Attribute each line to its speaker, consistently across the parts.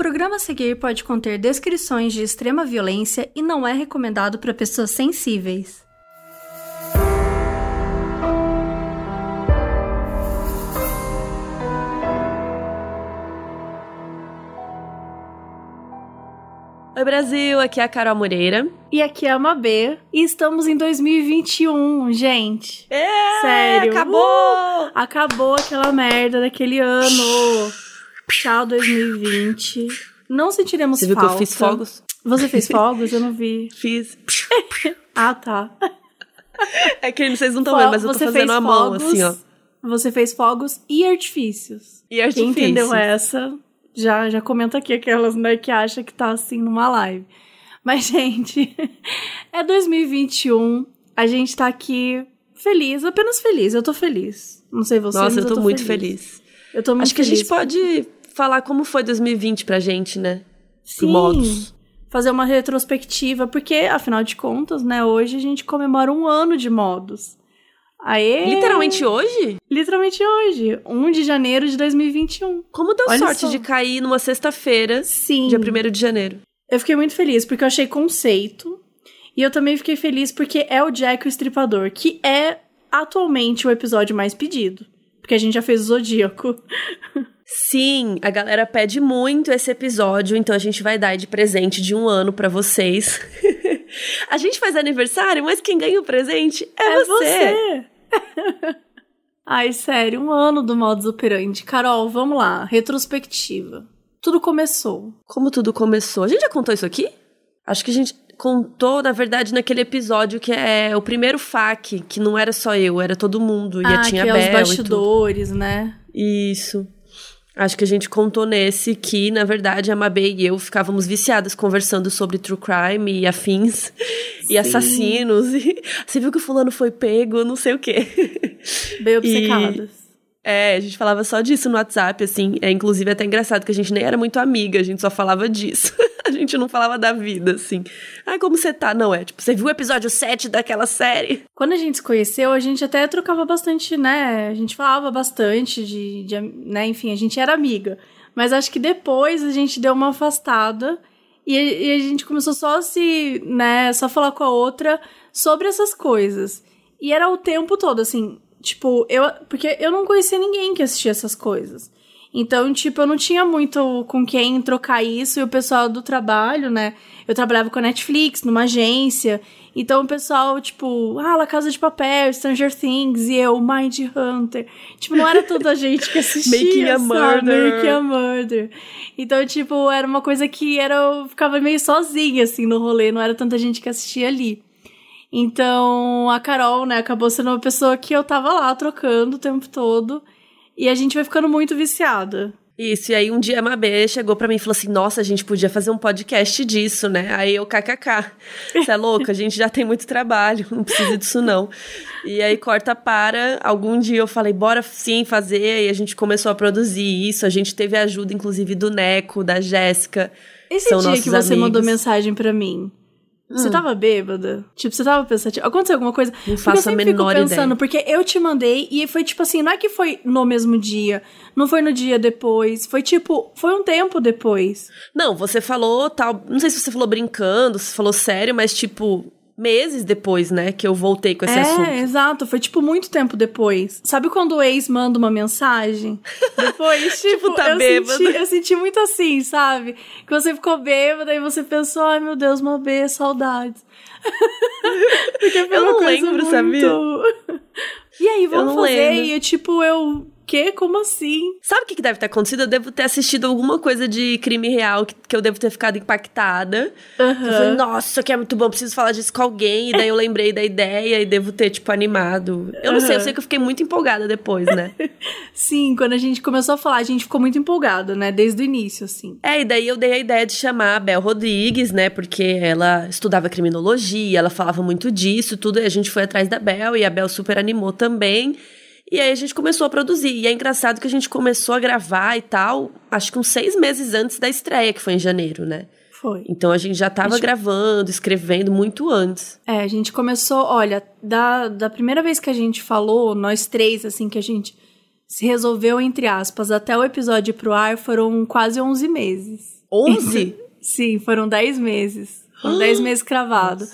Speaker 1: programa a seguir pode conter descrições de extrema violência e não é recomendado para pessoas sensíveis.
Speaker 2: Oi Brasil, aqui é a Carol Moreira.
Speaker 1: E aqui é a Mabê. E estamos em 2021, gente.
Speaker 2: É,
Speaker 1: Sério.
Speaker 2: Acabou!
Speaker 1: Uh, acabou aquela merda daquele ano. Tchau, 2020. Não sentiremos
Speaker 2: Você viu
Speaker 1: falta.
Speaker 2: que eu fiz fogos?
Speaker 1: Você fez fogos? Eu não vi.
Speaker 2: Fiz.
Speaker 1: Ah, tá.
Speaker 2: É que vocês não estão vendo, mas eu tô
Speaker 1: Você
Speaker 2: fazendo
Speaker 1: fez
Speaker 2: a mão,
Speaker 1: fogos,
Speaker 2: assim, ó.
Speaker 1: Você fez fogos e artifícios.
Speaker 2: E artifício.
Speaker 1: Quem entendeu essa, já, já comenta aqui aquelas, né, que acha que tá assim numa live. Mas, gente, é 2021. A gente tá aqui feliz, apenas feliz. Eu tô feliz. Não sei você,
Speaker 2: Nossa,
Speaker 1: mas
Speaker 2: eu tô, muito feliz.
Speaker 1: Eu tô muito
Speaker 2: Acho que
Speaker 1: feliz.
Speaker 2: a gente pode falar como foi 2020 pra gente, né? Pro
Speaker 1: Sim.
Speaker 2: Modus.
Speaker 1: Fazer uma retrospectiva, porque, afinal de contas, né, hoje a gente comemora um ano de modos. Aê!
Speaker 2: Literalmente hoje?
Speaker 1: Literalmente hoje, 1 de janeiro de 2021.
Speaker 2: Como deu
Speaker 1: Olha
Speaker 2: sorte
Speaker 1: só.
Speaker 2: de cair numa sexta-feira,
Speaker 1: Sim.
Speaker 2: dia 1 de janeiro.
Speaker 1: Eu fiquei muito feliz porque eu achei conceito. E eu também fiquei feliz porque é o Jack o Estripador, que é atualmente o episódio mais pedido. Porque a gente já fez o Zodíaco.
Speaker 2: Sim, a galera pede muito esse episódio, então a gente vai dar de presente de um ano pra vocês. a gente faz aniversário, mas quem ganha o presente é, você.
Speaker 1: você. Ai, sério, um ano do modus operandi. Carol, vamos lá, retrospectiva. Tudo começou.
Speaker 2: Como tudo começou? A gente já contou isso aqui? Acho que a gente contou, na verdade, naquele episódio que é o primeiro FAQ, que não era só eu, era todo mundo. E
Speaker 1: ah,
Speaker 2: tinha
Speaker 1: que é os
Speaker 2: Bel
Speaker 1: bastidores, né?
Speaker 2: Isso. Acho que a gente contou nesse que, na verdade, a Mabê e eu ficávamos viciadas conversando sobre true crime e afins
Speaker 1: Sim.
Speaker 2: e assassinos. E você viu que o fulano foi pego, não sei o quê.
Speaker 1: Bem
Speaker 2: E-
Speaker 1: obcecadas.
Speaker 2: É, a gente falava só disso no WhatsApp, assim. É inclusive até engraçado que a gente nem era muito amiga, a gente só falava disso. Gente não falava da vida, assim. Ah, como você tá? Não, é tipo, você viu o episódio 7 daquela série?
Speaker 1: Quando a gente se conheceu, a gente até trocava bastante, né? A gente falava bastante de, de né? Enfim, a gente era amiga. Mas acho que depois a gente deu uma afastada e, e a gente começou só a se, né? Só falar com a outra sobre essas coisas. E era o tempo todo, assim, tipo, eu. Porque eu não conhecia ninguém que assistia essas coisas. Então, tipo, eu não tinha muito com quem trocar isso e o pessoal do trabalho, né? Eu trabalhava com a Netflix, numa agência. Então, o pessoal, tipo, ah, La Casa de Papel, Stranger Things e eu, Mind Hunter. Tipo, não era toda a gente que assistia.
Speaker 2: Making a? Murder.
Speaker 1: Making a Murder. Então, tipo, era uma coisa que era, eu ficava meio sozinha, assim, no rolê. Não era tanta gente que assistia ali. Então, a Carol, né, acabou sendo uma pessoa que eu tava lá trocando o tempo todo. E a gente vai ficando muito viciada.
Speaker 2: Isso, e aí um dia a Mabê chegou pra mim e falou assim: Nossa, a gente podia fazer um podcast disso, né? Aí eu, kkk. Você é louca? A gente já tem muito trabalho, não precisa disso não. E aí corta para. Algum dia eu falei: Bora sim fazer. E a gente começou a produzir isso. A gente teve ajuda, inclusive, do Neco, da Jéssica.
Speaker 1: Esse dia que você
Speaker 2: amigos.
Speaker 1: mandou mensagem pra mim, você
Speaker 2: Hum.
Speaker 1: tava bêbada? Tipo, você tava pensativa? Aconteceu alguma coisa?
Speaker 2: Não faço
Speaker 1: eu
Speaker 2: a menor
Speaker 1: fico pensando,
Speaker 2: ideia.
Speaker 1: porque eu te mandei e foi tipo assim, não é que foi no mesmo dia, não foi no dia depois, foi tipo, foi um tempo depois.
Speaker 2: Não, você falou tal. Não sei se você falou brincando, se falou sério, mas tipo, meses depois, né, que eu voltei com esse
Speaker 1: é,
Speaker 2: assunto.
Speaker 1: exato, foi tipo muito tempo depois. Sabe quando o ex manda uma mensagem? Depois, tipo,
Speaker 2: Tipo, tá
Speaker 1: eu,
Speaker 2: bêbada.
Speaker 1: senti, eu senti muito assim, sabe? Que você ficou bêbada e você pensou, ai meu Deus, uma B, saudades. Porque foi
Speaker 2: Eu não lembro,
Speaker 1: muito...
Speaker 2: sabia?
Speaker 1: E aí, vamos
Speaker 2: não
Speaker 1: fazer?
Speaker 2: lembro.
Speaker 1: E eu, tipo, eu. Quê? Como assim?
Speaker 2: Sabe o que, que deve ter acontecido? Eu devo ter assistido alguma coisa de crime real que, que eu devo ter ficado impactada. Eu falei, nossa, que é muito bom, preciso falar disso com alguém. E daí eu lembrei da ideia e devo ter, tipo, animado. Eu não sei, eu sei que eu fiquei muito empolgada depois, né?
Speaker 1: Sim, quando a gente começou a falar, a gente ficou muito empolgada, né? Desde o início, assim.
Speaker 2: É, e daí eu dei a ideia de chamar a Bel Rodrigues, né? Porque ela estudava criminologia, ela falava muito disso, tudo, e a gente foi atrás da Bel, e a Bel super animou também. E aí a gente começou a produzir. E é engraçado que a gente começou a gravar e tal, acho que uns seis meses antes da estreia, que foi em janeiro, né?
Speaker 1: Foi.
Speaker 2: Então a gente já tava
Speaker 1: A gente-
Speaker 2: gravando, escrevendo muito antes.
Speaker 1: É, a gente começou, olha, da, da primeira vez que a gente falou, nós três, assim, que a gente se resolveu, entre aspas, até o episódio pro ar foram quase 11 meses.
Speaker 2: 11?
Speaker 1: Sim, foram 10 meses. Foram 10 meses cravados.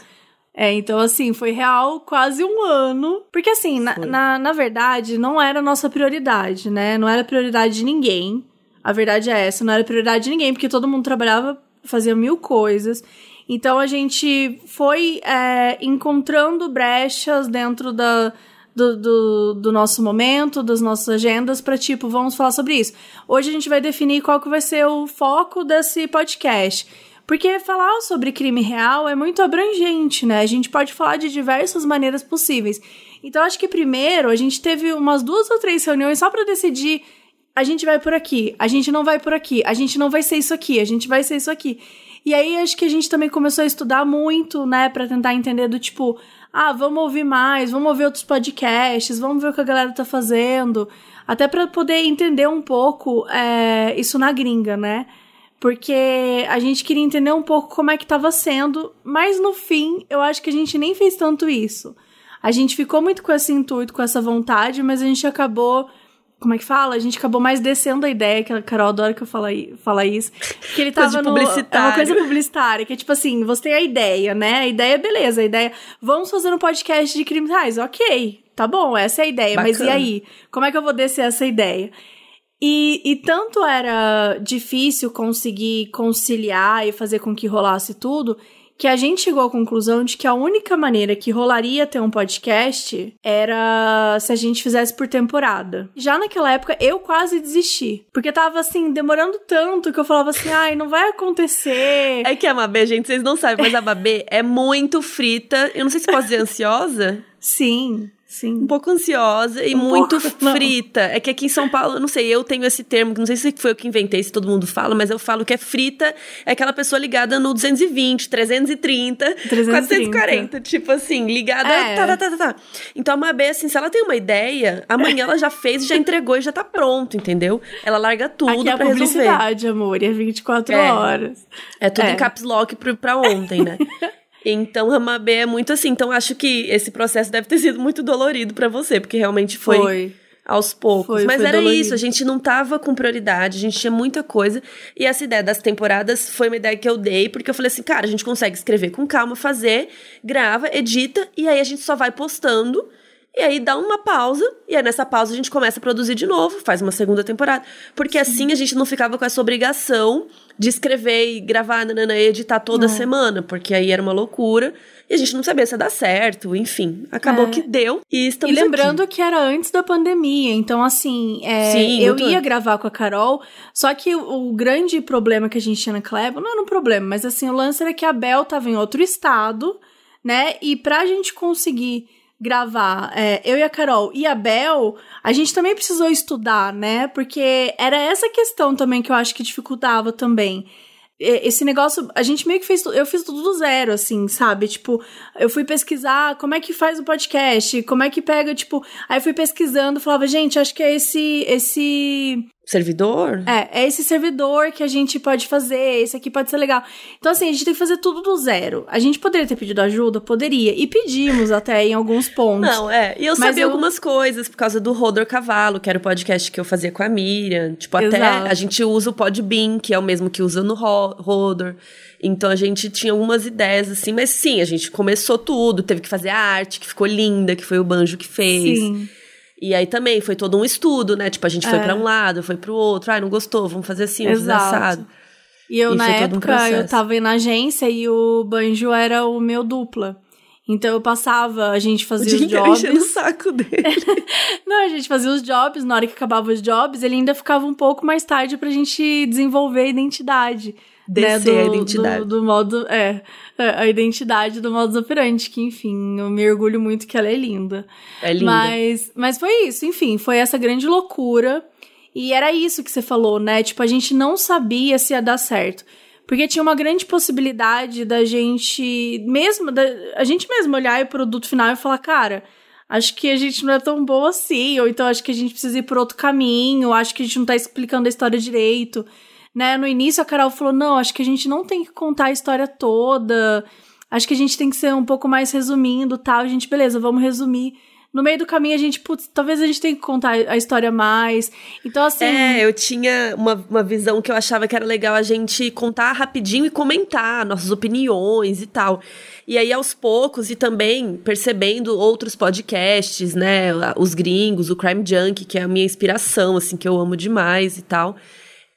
Speaker 1: É, então, assim, foi real quase um ano. Porque, assim, na, na, na, verdade, não era nossa prioridade, né? Não era prioridade de ninguém. A verdade é essa, não era prioridade de ninguém, porque todo mundo trabalhava, fazia mil coisas. Então, a gente foi é, encontrando brechas dentro da, do, do, do, nosso momento, das nossas agendas, para tipo, vamos falar sobre isso. Hoje a gente vai definir qual que vai ser o foco desse podcast. Porque falar sobre crime real é muito abrangente, né? A gente pode falar de diversas maneiras possíveis. Então, acho que primeiro a gente teve umas duas ou três reuniões só para decidir: a gente vai por aqui, a gente não vai por aqui, a gente não vai ser isso aqui, a gente vai ser isso aqui. E aí acho que a gente também começou a estudar muito, né, para tentar entender do tipo, ah, vamos ouvir mais, vamos ouvir outros podcasts, vamos ver o que a galera tá fazendo, até para poder entender um pouco é, isso na gringa, né? Porque a gente queria entender um pouco como é que estava sendo, mas no fim eu acho que a gente nem fez tanto isso. A gente ficou muito com esse intuito, com essa vontade, mas a gente acabou como é que fala? A gente acabou mais descendo a ideia, que a Carol adora que eu fale, fala isso. Que ele tava no. É uma coisa publicitária, que é tipo assim, você tem a ideia, né? A ideia, beleza, a ideia. Vamos fazer um podcast de crimes reais. Ok, tá bom, essa é a ideia. Bacana. Mas e aí? Como é que eu vou descer essa ideia? E, e tanto era difícil conseguir conciliar e fazer com que rolasse tudo, que a gente chegou à conclusão de que a única maneira que rolaria ter um podcast era se a gente fizesse por temporada. Já naquela época eu quase desisti, porque tava assim demorando tanto que eu falava assim: "Ai, não vai acontecer".
Speaker 2: É que a Mabê, gente, vocês não sabem, mas a Mabê é muito frita. Eu não sei se posso dizer ansiosa.
Speaker 1: Sim. Sim.
Speaker 2: Um pouco ansiosa e um muito pouco, frita. Não. É que aqui em São Paulo, não sei, eu tenho esse termo, que não sei se foi eu que inventei, se todo mundo fala, mas eu falo que é frita, é aquela pessoa ligada no 220, 330, 330. 440. Tipo assim, ligada. É. Tá, tá, tá, tá, tá. Então a Mabê, assim, se ela tem uma ideia, amanhã ela já fez, já entregou e já tá pronto, entendeu? Ela larga tudo aqui é pra
Speaker 1: publicidade, amor, e é 24 é. horas.
Speaker 2: É tudo é. em caps lock pra ontem, né? Então, Ramabê é muito assim. Então, acho que esse processo deve ter sido muito dolorido para você, porque realmente foi, foi. aos poucos. Foi, Mas foi era dolorido. isso, a gente não tava com prioridade, a gente tinha muita coisa. E essa ideia das temporadas foi uma ideia que eu dei, porque eu falei assim, cara, a gente consegue escrever com calma, fazer, grava, edita, e aí a gente só vai postando. E aí dá uma pausa, e aí nessa pausa a gente começa a produzir de novo, faz uma segunda temporada. Porque Sim. assim a gente não ficava com essa obrigação de escrever e gravar, nanana, e editar toda semana, porque aí era uma loucura. E a gente não sabia se ia dar certo, enfim. Acabou é. que deu e estamos
Speaker 1: E lembrando
Speaker 2: aqui.
Speaker 1: que era antes da pandemia, então assim, é, Sim, eu ia antes. gravar com a Carol, só que o, o, grande problema que a gente tinha na Clebo, não era um problema, mas assim, o lance era que a Bel tava em outro estado, né? E pra gente conseguir gravar é, eu e a Carol e a Bel, a gente também precisou estudar, né? Porque era essa questão também que eu acho que dificultava também. Esse negócio, a gente meio que fez, eu fiz tudo do zero, assim, sabe? Tipo, eu fui pesquisar como é que faz o podcast, como é que pega, tipo, aí fui pesquisando, falava, gente, acho que é esse, esse
Speaker 2: servidor?
Speaker 1: É, é esse servidor que a gente pode fazer, esse aqui pode ser legal. Então, assim, a gente tem que fazer tudo do zero. A gente poderia ter pedido ajuda? Poderia. E pedimos até em alguns pontos.
Speaker 2: Não, é. E eu sabia eu... algumas coisas por causa do Rodor Cavalo, que era o podcast que eu fazia com a Miriam. Tipo, até Exato. a gente usa o Podbean, que é o mesmo que usa no Rodor. Então a gente tinha algumas ideias, assim, mas sim, a gente começou tudo, teve que fazer a arte, que ficou linda, que foi o Banjo que fez. Sim. E aí também foi todo um estudo, né? Tipo, a gente foi é. para um lado, foi pro outro. Ai, não gostou, vamos fazer assim, vamos assado.
Speaker 1: E eu, e na época, um eu tava na agência e o Banjo era o meu dupla. Então eu passava, a gente fazia o os jobs.
Speaker 2: o saco dele.
Speaker 1: não, a gente fazia os jobs, na hora que acabava os jobs, ele ainda ficava um pouco mais tarde pra gente desenvolver a identidade.
Speaker 2: Descer né, do, a identidade.
Speaker 1: Do, do, modo, é, é, a identidade do modus operandi, que enfim, eu me orgulho muito que ela é linda.
Speaker 2: É linda.
Speaker 1: Mas, mas foi isso, enfim, foi essa grande loucura. E era isso que você falou, né? Tipo, a gente não sabia se ia dar certo. Porque tinha uma grande possibilidade da gente mesmo, da, a gente mesmo olhar o produto final e falar, cara, acho que a gente não é tão boa assim, ou então acho que a gente precisa ir por outro caminho, acho que a gente não tá explicando a história direito né? No início a Carol falou: não, acho que a gente não tem que contar a história toda. Acho que a gente tem que ser um pouco mais resumindo tal. A gente, beleza, vamos resumir no meio do caminho a gente, putz, talvez a gente tenha que contar a história mais. Então, assim.
Speaker 2: É, eu tinha uma, uma visão que eu achava que era legal a gente contar rapidinho e comentar nossas opiniões e tal. E aí, aos poucos, e também percebendo outros podcasts, né? Os gringos, o Crime Junk, que é a minha inspiração, assim, que eu amo demais e tal.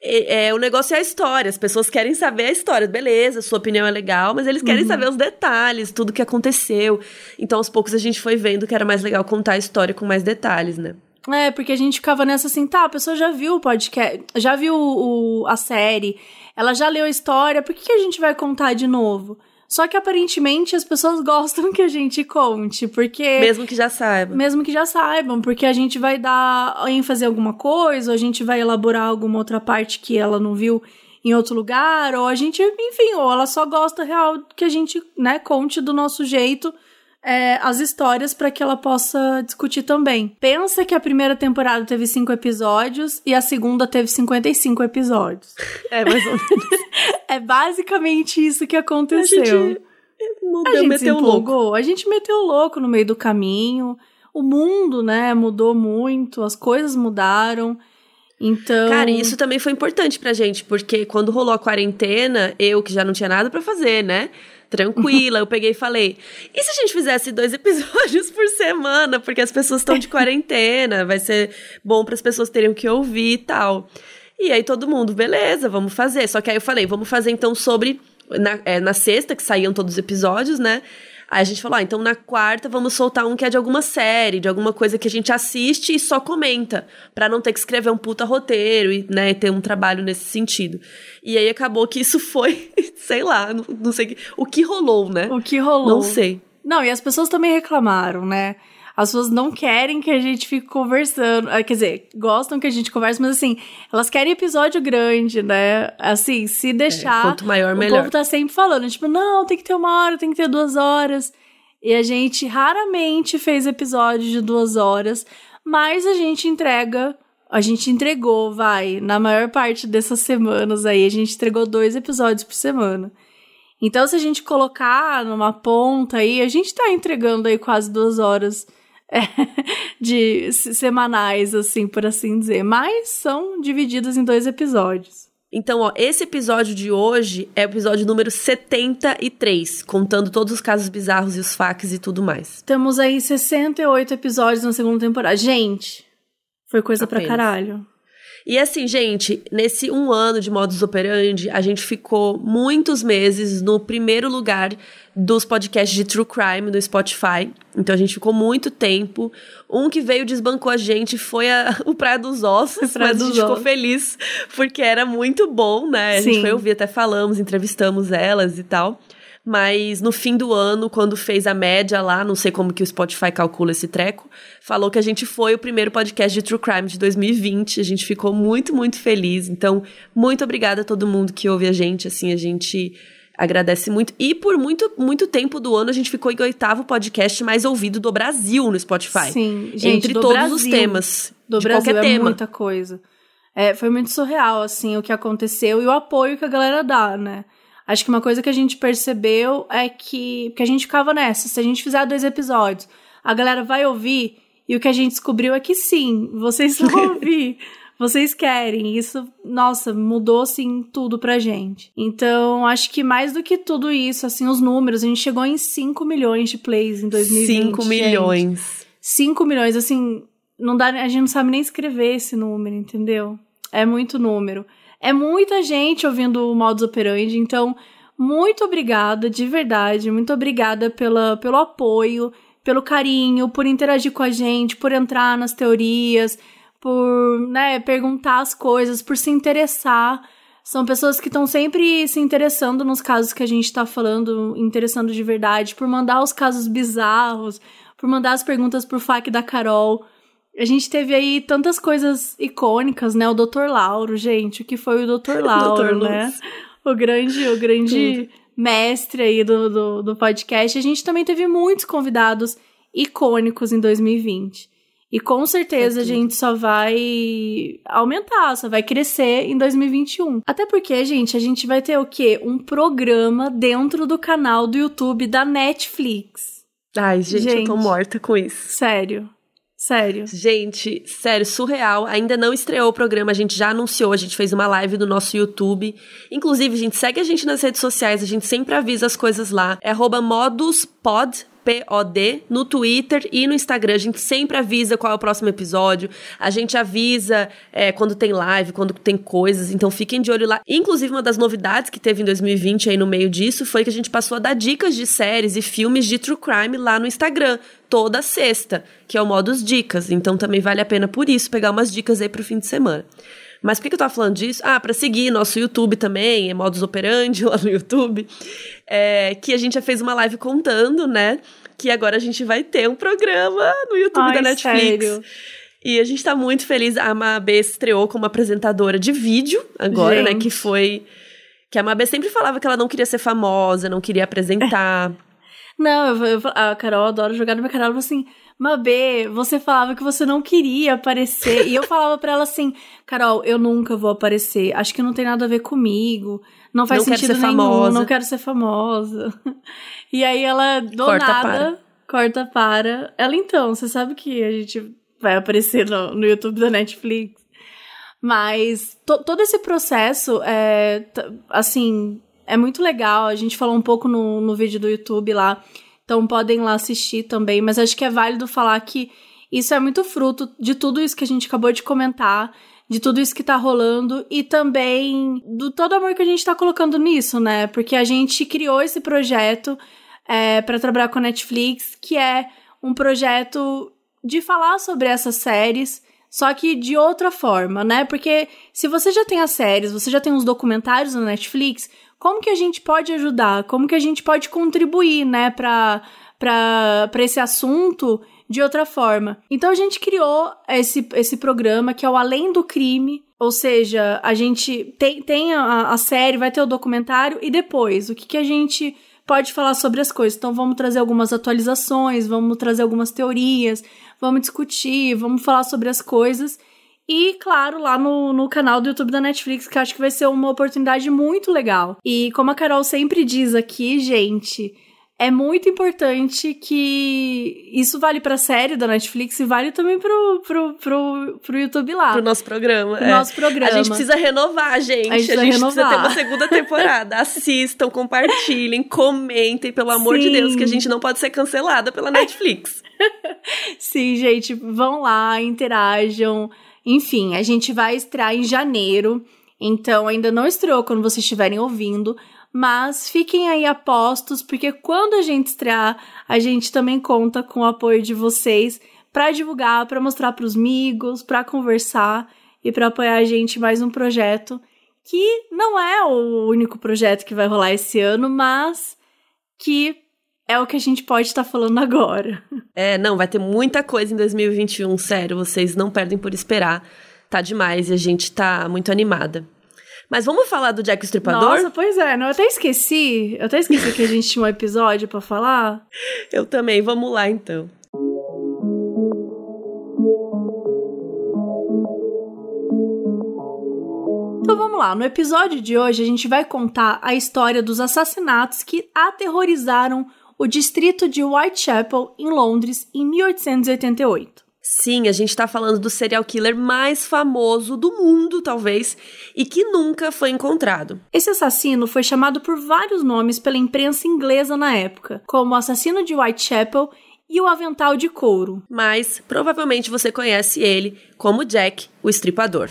Speaker 2: É, é, o negócio é a história. As pessoas querem saber a história. Beleza, sua opinião é legal, mas eles querem uhum. saber os detalhes, tudo que aconteceu. Então, aos poucos, a gente foi vendo que era mais legal contar a história com mais detalhes, né?
Speaker 1: É, porque a gente ficava nessa assim, tá, a pessoa já viu o podcast, já viu o, a série, ela já leu a história, por que, que a gente vai contar de novo? Só que aparentemente as pessoas gostam que a gente conte, porque.
Speaker 2: Mesmo que já saibam.
Speaker 1: Mesmo que já saibam, porque a gente vai dar ênfase a alguma coisa, ou a gente vai elaborar alguma outra parte que ela não viu em outro lugar, ou a gente, enfim, ou ela só gosta real que a gente, né, conte do nosso jeito é, as histórias para que ela possa discutir também. Pensa que a primeira temporada teve cinco episódios e a segunda teve 55 episódios.
Speaker 2: É, mais ou menos.
Speaker 1: é basicamente isso que aconteceu. A
Speaker 2: gente, a gente meteu louco.
Speaker 1: A gente meteu louco no meio do caminho. O mundo, né, mudou muito, as coisas mudaram. Então.
Speaker 2: Cara, isso também foi importante pra gente, porque quando rolou a quarentena, eu que já não tinha nada para fazer, né? Tranquila. Eu peguei e falei: e se a gente fizesse dois episódios por semana? Porque as pessoas estão de quarentena, vai ser bom para as pessoas terem o que ouvir e tal. E aí todo mundo, beleza, vamos fazer. Só que aí eu falei: vamos fazer então sobre. Na, é, na sexta, que saíam todos os episódios, né? Aí a gente falou, ah, então na quarta vamos soltar um que é de alguma série, de alguma coisa que a gente assiste e só comenta, para não ter que escrever um puta roteiro e, né, ter um trabalho nesse sentido. E aí acabou que isso foi, sei lá, não, não sei o que rolou, né?
Speaker 1: O que rolou.
Speaker 2: Não sei.
Speaker 1: Não, e as pessoas também reclamaram, né? As pessoas não querem que a gente fique conversando. Ah, quer dizer, gostam que a gente converse, mas assim, elas querem episódio grande, né? Assim, se é, deixar.
Speaker 2: É, quanto maior, melhor.
Speaker 1: O povo tá sempre falando, tipo, não, tem que ter uma hora, tem que ter duas horas. E a gente raramente fez episódio de duas horas, mas a gente entrega. A gente entregou, vai, na maior parte dessas semanas aí, a gente entregou dois episódios por semana. Então, se a gente colocar numa ponta aí, a gente tá entregando aí quase duas horas é, de semanais, assim, por assim dizer. Mas são divididas em dois episódios.
Speaker 2: Então, ó, esse episódio de hoje é o episódio número 73, contando todos os casos bizarros e os facs e tudo mais.
Speaker 1: Temos aí 68 episódios na segunda temporada. Gente, foi coisa Apenas. pra caralho.
Speaker 2: E assim, gente, nesse um ano de modus operandi, a gente ficou muitos meses no primeiro lugar dos podcasts de True Crime no Spotify. Então a gente ficou muito tempo. Um que veio desbancou a gente foi a, o Praia dos Ossos, Praia mas dos a gente Ossos. ficou feliz porque era muito bom, né? A Sim. gente foi ouvir, até falamos, entrevistamos elas e tal. Mas no fim do ano, quando fez a média lá, não sei como que o Spotify calcula esse treco, falou que a gente foi o primeiro podcast de True Crime de 2020. A gente ficou muito, muito feliz. Então, muito obrigada a todo mundo que ouve a gente. Assim, a gente agradece muito. E por muito, muito tempo do ano a gente ficou em oitavo podcast mais ouvido do Brasil no Spotify.
Speaker 1: Sim, gente,
Speaker 2: entre todos
Speaker 1: Brasil,
Speaker 2: os temas.
Speaker 1: Do
Speaker 2: de
Speaker 1: Brasil
Speaker 2: qualquer
Speaker 1: é
Speaker 2: tema.
Speaker 1: muita coisa. É, foi muito surreal, assim, o que aconteceu e o apoio que a galera dá, né? Acho que uma coisa que a gente percebeu é que. Porque a gente ficava nessa, se a gente fizer dois episódios, a galera vai ouvir, e o que a gente descobriu é que sim, vocês vão ouvir. vocês querem. Isso, nossa, mudou assim tudo pra gente. Então, acho que mais do que tudo isso, assim, os números, a gente chegou em 5 milhões de plays em 2020. 5
Speaker 2: milhões.
Speaker 1: 5 milhões, assim, não dá, a gente não sabe nem escrever esse número, entendeu? É muito número. É muita gente ouvindo o Modus Operandi, então muito obrigada, de verdade, muito obrigada pela, pelo apoio, pelo carinho, por interagir com a gente, por entrar nas teorias, por né, perguntar as coisas, por se interessar. São pessoas que estão sempre se interessando nos casos que a gente está falando, interessando de verdade, por mandar os casos bizarros, por mandar as perguntas pro FAQ da Carol. A gente teve aí tantas coisas icônicas, né? O Dr. Lauro, gente, o que foi o Dr. Lauro, Dr. né? O grande, o grande mestre aí do, do, do podcast. A gente também teve muitos convidados icônicos em 2020. E com certeza a gente só vai aumentar, só vai crescer em 2021. Até porque, gente, a gente vai ter o quê? Um programa dentro do canal do YouTube da Netflix.
Speaker 2: Ai, gente, gente, eu tô morta com isso.
Speaker 1: Sério. Sério.
Speaker 2: Gente, sério, surreal. Ainda não estreou o programa, a gente já anunciou, a gente fez uma live no nosso YouTube. Inclusive, gente, segue a gente nas redes sociais, a gente sempre avisa as coisas lá. É moduspod, POD no Twitter e no Instagram. A gente sempre avisa qual é o próximo episódio. A gente avisa é, quando tem live, quando tem coisas. Então fiquem de olho lá. Inclusive, uma das novidades que teve em 2020 aí no meio disso foi que a gente passou a dar dicas de séries e filmes de true crime lá no Instagram. Toda sexta, que é o Modus Dicas. Então também vale a pena por isso pegar umas dicas aí pro fim de semana. Mas por que, eu tava falando disso? Ah, para seguir nosso YouTube também, é Modus Operandi lá no YouTube. É, que a gente já fez uma live contando, né? Que agora a gente vai ter um programa no YouTube
Speaker 1: Ai,
Speaker 2: da Netflix.
Speaker 1: Sério?
Speaker 2: E a gente tá muito feliz. A Mabê estreou como apresentadora de vídeo agora, gente. né? Que foi. Que a Mabê sempre falava que ela não queria ser famosa, não queria apresentar.
Speaker 1: Não, eu, eu, a Carol adora jogar no meu canal. Assim: Mabê, você falava que você não queria aparecer. e eu falava pra ela assim: Carol, eu nunca vou aparecer. Acho que não tem nada a ver comigo. Não faz não sentido nenhum. Famosa. Não quero ser famosa. E aí ela, do corta nada, para. corta para. Ela, então, você sabe que a gente vai aparecer no, no YouTube da Netflix. Mas to, todo esse processo é, assim, é muito legal. A gente falou um pouco no, no vídeo do YouTube lá então podem lá assistir também, mas acho que é válido falar que isso é muito fruto de tudo isso que a gente acabou de comentar, de tudo isso que tá rolando e também do todo amor que a gente tá colocando nisso, né? Porque a gente criou esse projeto é, para trabalhar com a Netflix, que é um projeto de falar sobre essas séries, só que de outra forma, né? Porque se você já tem as séries, você já tem os documentários na Netflix, como que a gente pode ajudar? Como que a gente pode contribuir, né, para para esse assunto de outra forma. Então a gente criou esse, esse programa que é o Além do Crime, ou seja, a gente tem, tem a, a série, vai ter o documentário e depois o que, que a gente pode falar sobre as coisas. Então vamos trazer algumas atualizações, vamos trazer algumas teorias, vamos discutir, vamos falar sobre as coisas. E, claro, lá no, no canal do YouTube da Netflix, que acho que vai ser uma oportunidade muito legal. E como a Carol sempre diz aqui, gente, é muito importante que isso vale pra série da Netflix e vale também pro, pro, pro, pro YouTube lá.
Speaker 2: Pro nosso programa.
Speaker 1: Pro é. nosso programa.
Speaker 2: A gente precisa renovar, gente. A gente, precisa, a gente precisa, ter uma segunda temporada. Assistam, compartilhem, comentem, pelo amor Sim. de Deus, que a gente não pode ser cancelada pela Netflix.
Speaker 1: Sim, gente, vão lá, interajam. Enfim, a gente vai estrear em janeiro, então ainda não estreou quando vocês estiverem ouvindo, mas fiquem aí apostos, porque quando a gente estrear, a gente também conta com o apoio de vocês para divulgar, para mostrar para os amigos, para conversar e para apoiar a gente mais um projeto que não é o único projeto que vai rolar esse ano, mas que é o que a gente pode estar tá falando agora.
Speaker 2: É, não, vai ter muita coisa em 2021, sério, vocês não perdem por esperar. Tá demais e a gente tá muito animada. Mas vamos falar do Jack Stripador?
Speaker 1: Nossa, pois é, não, eu até esqueci. Eu até esqueci que a gente tinha um episódio para falar.
Speaker 2: Eu também, vamos lá então.
Speaker 1: Então vamos lá, no episódio de hoje a gente vai contar a história dos assassinatos que aterrorizaram o distrito de Whitechapel, em Londres, em 1888.
Speaker 2: Sim, a gente está falando do serial killer mais famoso do mundo, talvez, e que nunca foi encontrado.
Speaker 1: Esse assassino foi chamado por vários nomes pela imprensa inglesa na época, como o assassino de Whitechapel e o avental de couro.
Speaker 2: Mas provavelmente você conhece ele como Jack, o Estripador.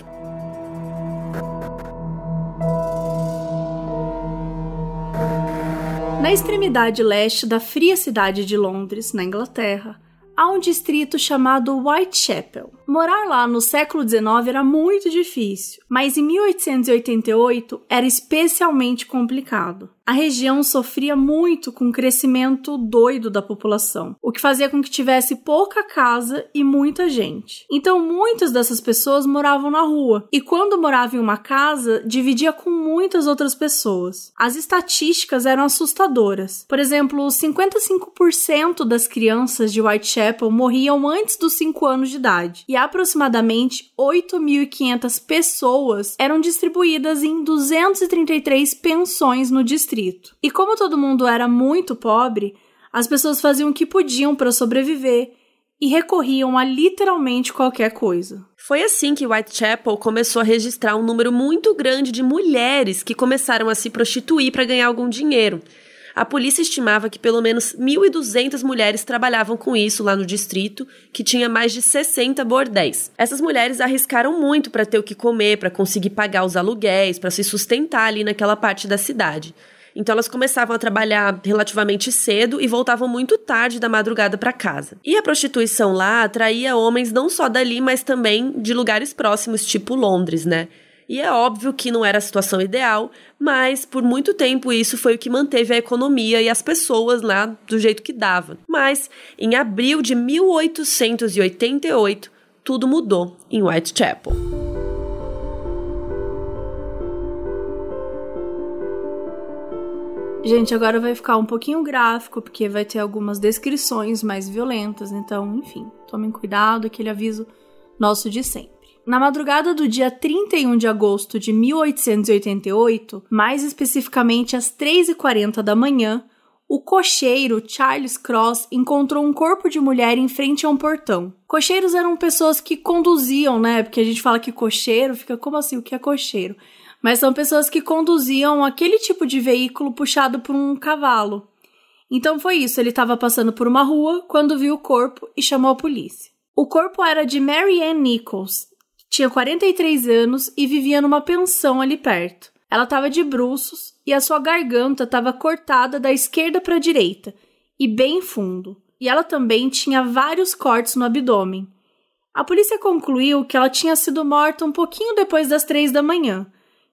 Speaker 1: Na extremidade leste da fria cidade de Londres, na Inglaterra, há um distrito chamado Whitechapel. Morar lá no século XIX era muito difícil, mas em 1888 era especialmente complicado a região sofria muito com o crescimento doido da população, o que fazia com que tivesse pouca casa e muita gente. Então, muitas dessas pessoas moravam na rua, e quando morava em uma casa, dividia com muitas outras pessoas. As estatísticas eram assustadoras. Por exemplo, 55% das crianças de Whitechapel morriam antes dos 5 anos de idade, e aproximadamente 8.500 pessoas eram distribuídas em 233 pensões no distrito. E como todo mundo era muito pobre, as pessoas faziam o que podiam para sobreviver e recorriam a literalmente qualquer coisa.
Speaker 2: Foi assim que Whitechapel começou a registrar um número muito grande de mulheres que começaram a se prostituir para ganhar algum dinheiro. A polícia estimava que pelo menos 1.200 mulheres trabalhavam com isso lá no distrito, que tinha mais de 60 bordéis. Essas mulheres arriscaram muito para ter o que comer, para conseguir pagar os aluguéis, para se sustentar ali naquela parte da cidade. Então elas começavam a trabalhar relativamente cedo e voltavam muito tarde da madrugada para casa. E a prostituição lá atraía homens não só dali, mas também de lugares próximos, tipo Londres, né? E é óbvio que não era a situação ideal, mas por muito tempo isso foi o que manteve a economia e as pessoas lá do jeito que dava. Mas em abril de 1888, tudo mudou em Whitechapel.
Speaker 1: Gente, agora vai ficar um pouquinho gráfico, porque vai ter algumas descrições mais violentas, então, enfim, tomem cuidado, aquele aviso nosso de sempre. Na madrugada do dia 31 de agosto de 1888, mais especificamente às 3h40 da manhã, o cocheiro Charles Cross encontrou um corpo de mulher em frente a um portão. Cocheiros eram pessoas que conduziam, né? Porque a gente fala que cocheiro fica como assim? O que é cocheiro? mas são pessoas que conduziam aquele tipo de veículo puxado por um cavalo. Então foi isso, ele estava passando por uma rua quando viu o corpo e chamou a polícia. O corpo era de Mary Ann Nichols, tinha 43 anos e vivia numa pensão ali perto. Ela estava de bruços e a sua garganta estava cortada da esquerda para a direita e bem fundo. E ela também tinha vários cortes no abdômen. A polícia concluiu que ela tinha sido morta um pouquinho depois das três da manhã,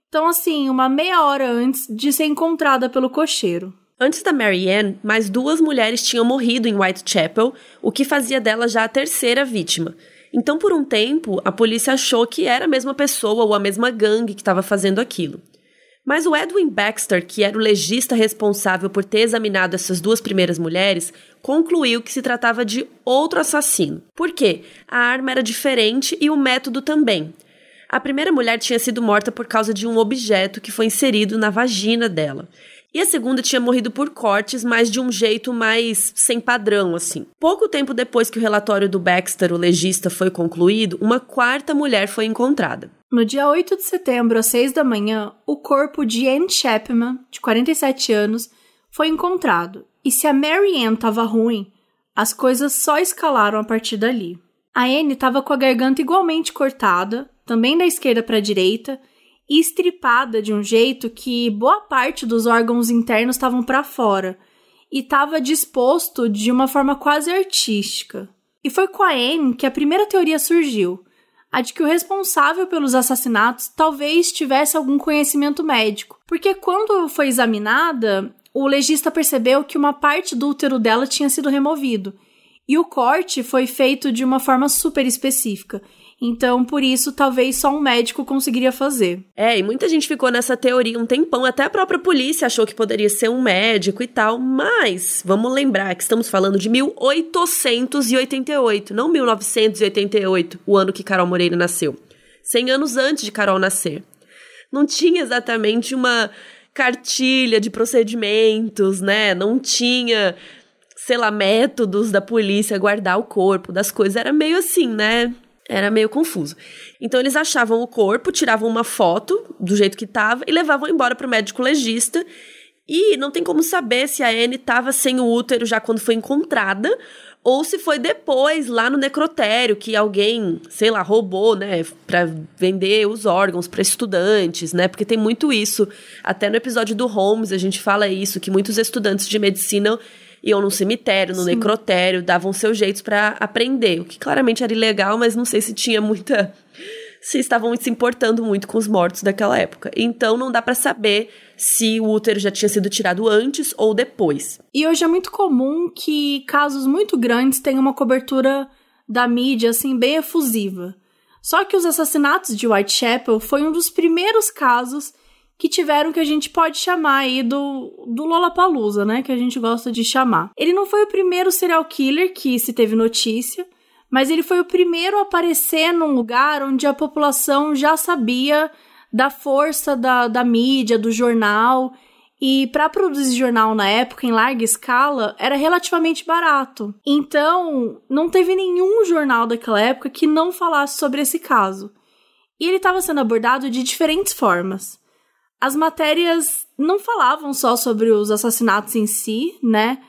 Speaker 1: então, assim, uma meia hora antes de ser encontrada pelo cocheiro.
Speaker 2: Antes da Marianne, mais duas mulheres tinham morrido em Whitechapel, o que fazia dela já a terceira vítima. Então, por um tempo, a polícia achou que era a mesma pessoa ou a mesma gangue que estava fazendo aquilo. Mas o Edwin Baxter, que era o legista responsável por ter examinado essas duas primeiras mulheres, concluiu que se tratava de outro assassino. Por quê? A arma era diferente e o método também. A primeira mulher tinha sido morta por causa de um objeto que foi inserido na vagina dela. E a segunda tinha morrido por cortes, mas de um jeito mais sem padrão, assim. Pouco tempo depois que o relatório do Baxter, o legista, foi concluído, uma quarta mulher foi encontrada.
Speaker 1: No dia 8 de setembro, às 6 da manhã, o corpo de Anne Chapman, de 47 anos, foi encontrado. E se a Mary Ann estava ruim, as coisas só escalaram a partir dali. A Anne estava com a garganta igualmente cortada, também da esquerda para a direita, estripada de um jeito que boa parte dos órgãos internos estavam para fora e estava disposto de uma forma quase artística. E foi com a Anne que a primeira teoria surgiu, a de que o responsável pelos assassinatos talvez tivesse algum conhecimento médico, porque quando foi examinada, o legista percebeu que uma parte do útero dela tinha sido removido, e o corte foi feito de uma forma super específica. Então, por isso, talvez só um médico conseguiria fazer.
Speaker 2: É, e muita gente ficou nessa teoria um tempão, até a própria polícia achou que poderia ser um médico e tal, mas vamos lembrar que estamos falando de 1888, não 1988, o ano que Carol Moreira nasceu. 100 anos antes de Carol nascer. Não tinha exatamente uma cartilha de procedimentos, né? Não tinha sei lá, métodos da polícia guardar o corpo das coisas. Era meio assim, né? Era meio confuso. Então eles achavam o corpo, tiravam uma foto do jeito que estava e levavam embora para o médico legista. E não tem como saber se a Anne estava sem o útero já quando foi encontrada ou se foi depois lá no necrotério que alguém, sei lá, roubou, né, para vender os órgãos para estudantes, né? Porque tem muito isso. Até no episódio do Holmes a gente fala isso que muitos estudantes de medicina iam no cemitério, no Sim. necrotério, davam seus jeitos para aprender, o que claramente era ilegal, mas não sei se tinha muita se estavam se importando muito com os mortos daquela época. Então não dá para saber se o útero já tinha sido tirado antes ou depois.
Speaker 1: E hoje é muito comum que casos muito grandes tenham uma cobertura da mídia assim bem efusiva. Só que os assassinatos de Whitechapel foi um dos primeiros casos que tiveram que a gente pode chamar aí do, do Lollapalooza, né? Que a gente gosta de chamar. Ele não foi o primeiro serial killer que se teve notícia, mas ele foi o primeiro a aparecer num lugar onde a população já sabia da força da, da mídia, do jornal, E para produzir jornal na época, em larga escala, era relativamente barato. Então, não teve nenhum jornal daquela época que não falasse sobre esse caso. E ele estava sendo abordado de diferentes formas. As matérias não falavam só sobre os assassinatos em si, né?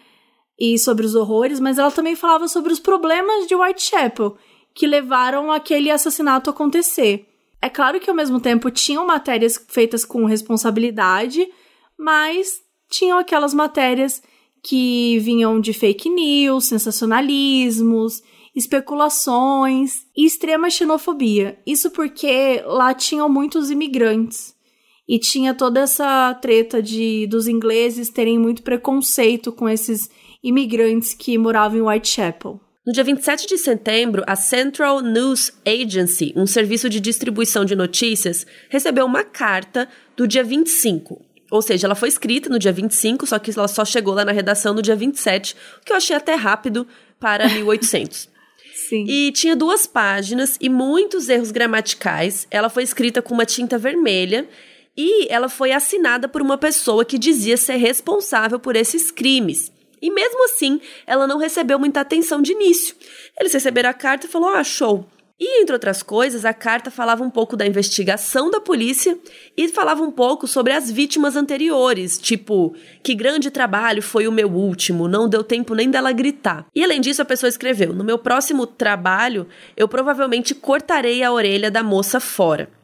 Speaker 1: E sobre os horrores, mas ela também falava sobre os problemas de Whitechapel que levaram aquele assassinato a acontecer. É claro que ao mesmo tempo tinham matérias feitas com responsabilidade, mas tinham aquelas matérias que vinham de fake news, sensacionalismos, especulações e extrema xenofobia. Isso porque lá tinham muitos imigrantes e tinha toda essa treta de dos ingleses terem muito preconceito com esses imigrantes que moravam em Whitechapel.
Speaker 2: No dia 27 de setembro, a Central News Agency, um serviço de distribuição de notícias, recebeu uma carta do dia 25. Ou seja, ela foi escrita no dia 25, só que ela só chegou lá na redação no dia 27, o que eu achei até rápido para 1800.
Speaker 1: Sim.
Speaker 2: E tinha duas páginas e muitos erros gramaticais. Ela foi escrita com uma tinta vermelha e ela foi assinada por uma pessoa que dizia ser responsável por esses crimes. E mesmo assim, ela não recebeu muita atenção de início. Eles receberam a carta e falou: "Ah, show. E, entre outras coisas, a carta falava um pouco da investigação da polícia e falava um pouco sobre as vítimas anteriores, tipo, que grande trabalho foi o meu último, não deu tempo nem dela gritar. E além disso, a pessoa escreveu: No meu próximo trabalho, eu provavelmente cortarei a orelha da moça fora.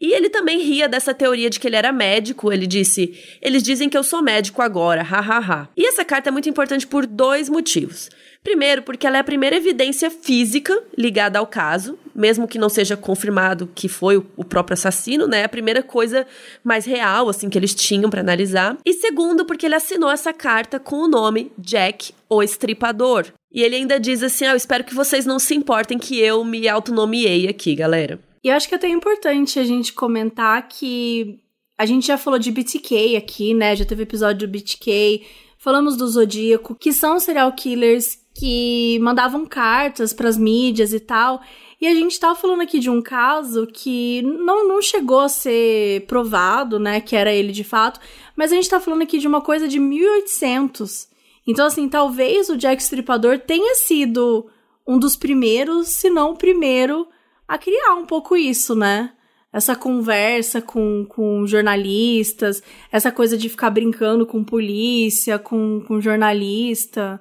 Speaker 2: E ele também ria dessa teoria de que ele era médico. Ele disse: Eles dizem que eu sou médico agora, hahaha. Ha, ha. E essa carta é muito importante por dois motivos. Primeiro, porque ela é a primeira evidência física ligada ao caso, mesmo que não seja confirmado que foi o próprio assassino, né? É a primeira coisa mais real, assim, que eles tinham para analisar. E segundo, porque ele assinou essa carta com o nome Jack, o Estripador. E ele ainda diz assim: ah, eu espero que vocês não se importem que eu me autonomeei aqui, galera.
Speaker 1: E eu acho que é até importante a gente comentar que a gente já falou de BTK aqui, né? Já teve episódio do BTK. Falamos do Zodíaco, que são serial killers que mandavam cartas para as mídias e tal. E a gente tava falando aqui de um caso que não, não chegou a ser provado, né, que era ele de fato, mas a gente tá falando aqui de uma coisa de 1800. Então, assim, talvez o Jack Stripador tenha sido um dos primeiros, se não o primeiro, a criar um pouco isso, né? Essa conversa com, com jornalistas, essa coisa de ficar brincando com polícia, com, com jornalista.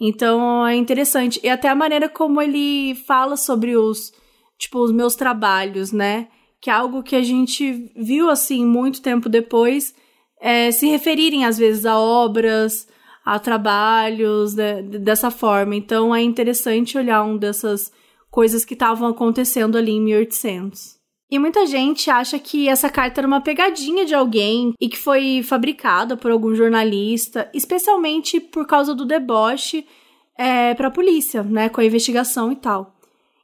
Speaker 1: Então é interessante. E até a maneira como ele fala sobre os, tipo, os meus trabalhos, né? Que é algo que a gente viu, assim, muito tempo depois, é, se referirem às vezes a obras, a trabalhos, né, dessa forma. Então é interessante olhar um dessas coisas que estavam acontecendo ali em 1800. E muita gente acha que essa carta era uma pegadinha de alguém e que foi fabricada por algum jornalista, especialmente por causa do deboche é, para a polícia, né, com a investigação e tal.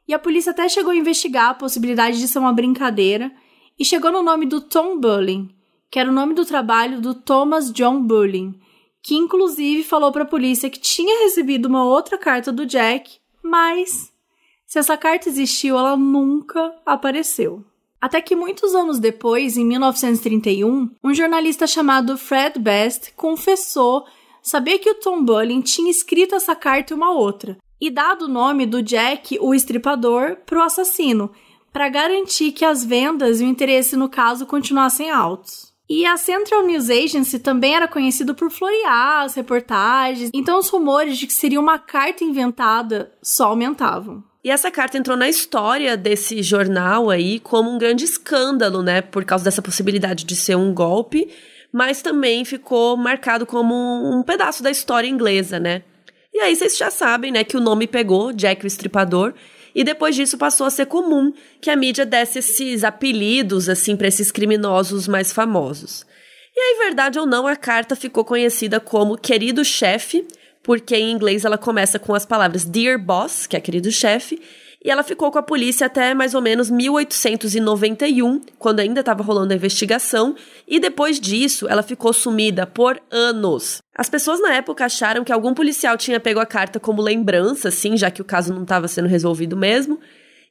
Speaker 1: E a polícia até chegou a investigar a possibilidade de ser uma brincadeira e chegou no nome do Tom Bulling, que era o nome do trabalho do Thomas John Bulling, que inclusive falou para a polícia que tinha recebido uma outra carta do Jack, mas se essa carta existiu, ela nunca apareceu. Até que muitos anos depois, em 1931, um jornalista chamado Fred Best confessou saber que o Tom Bullen tinha escrito essa carta e uma outra, e dado o nome do Jack, o estripador, para o assassino, para garantir que as vendas e o interesse no caso continuassem altos. E a Central News Agency também era conhecido por florear as reportagens, então os rumores de que seria uma carta inventada só aumentavam.
Speaker 2: E essa carta entrou na história desse jornal aí como um grande escândalo, né? Por causa dessa possibilidade de ser um golpe, mas também ficou marcado como um pedaço da história inglesa, né? E aí vocês já sabem, né, que o nome pegou, Jack o Estripador, e depois disso passou a ser comum que a mídia desse esses apelidos, assim, para esses criminosos mais famosos. E aí, verdade ou não, a carta ficou conhecida como Querido Chefe, porque em inglês ela começa com as palavras Dear Boss, que é querido chefe, e ela ficou com a polícia até mais ou menos 1891, quando ainda estava rolando a investigação, e depois disso ela ficou sumida por anos. As pessoas na época acharam que algum policial tinha pego a carta como lembrança, assim, já que o caso não estava sendo resolvido mesmo.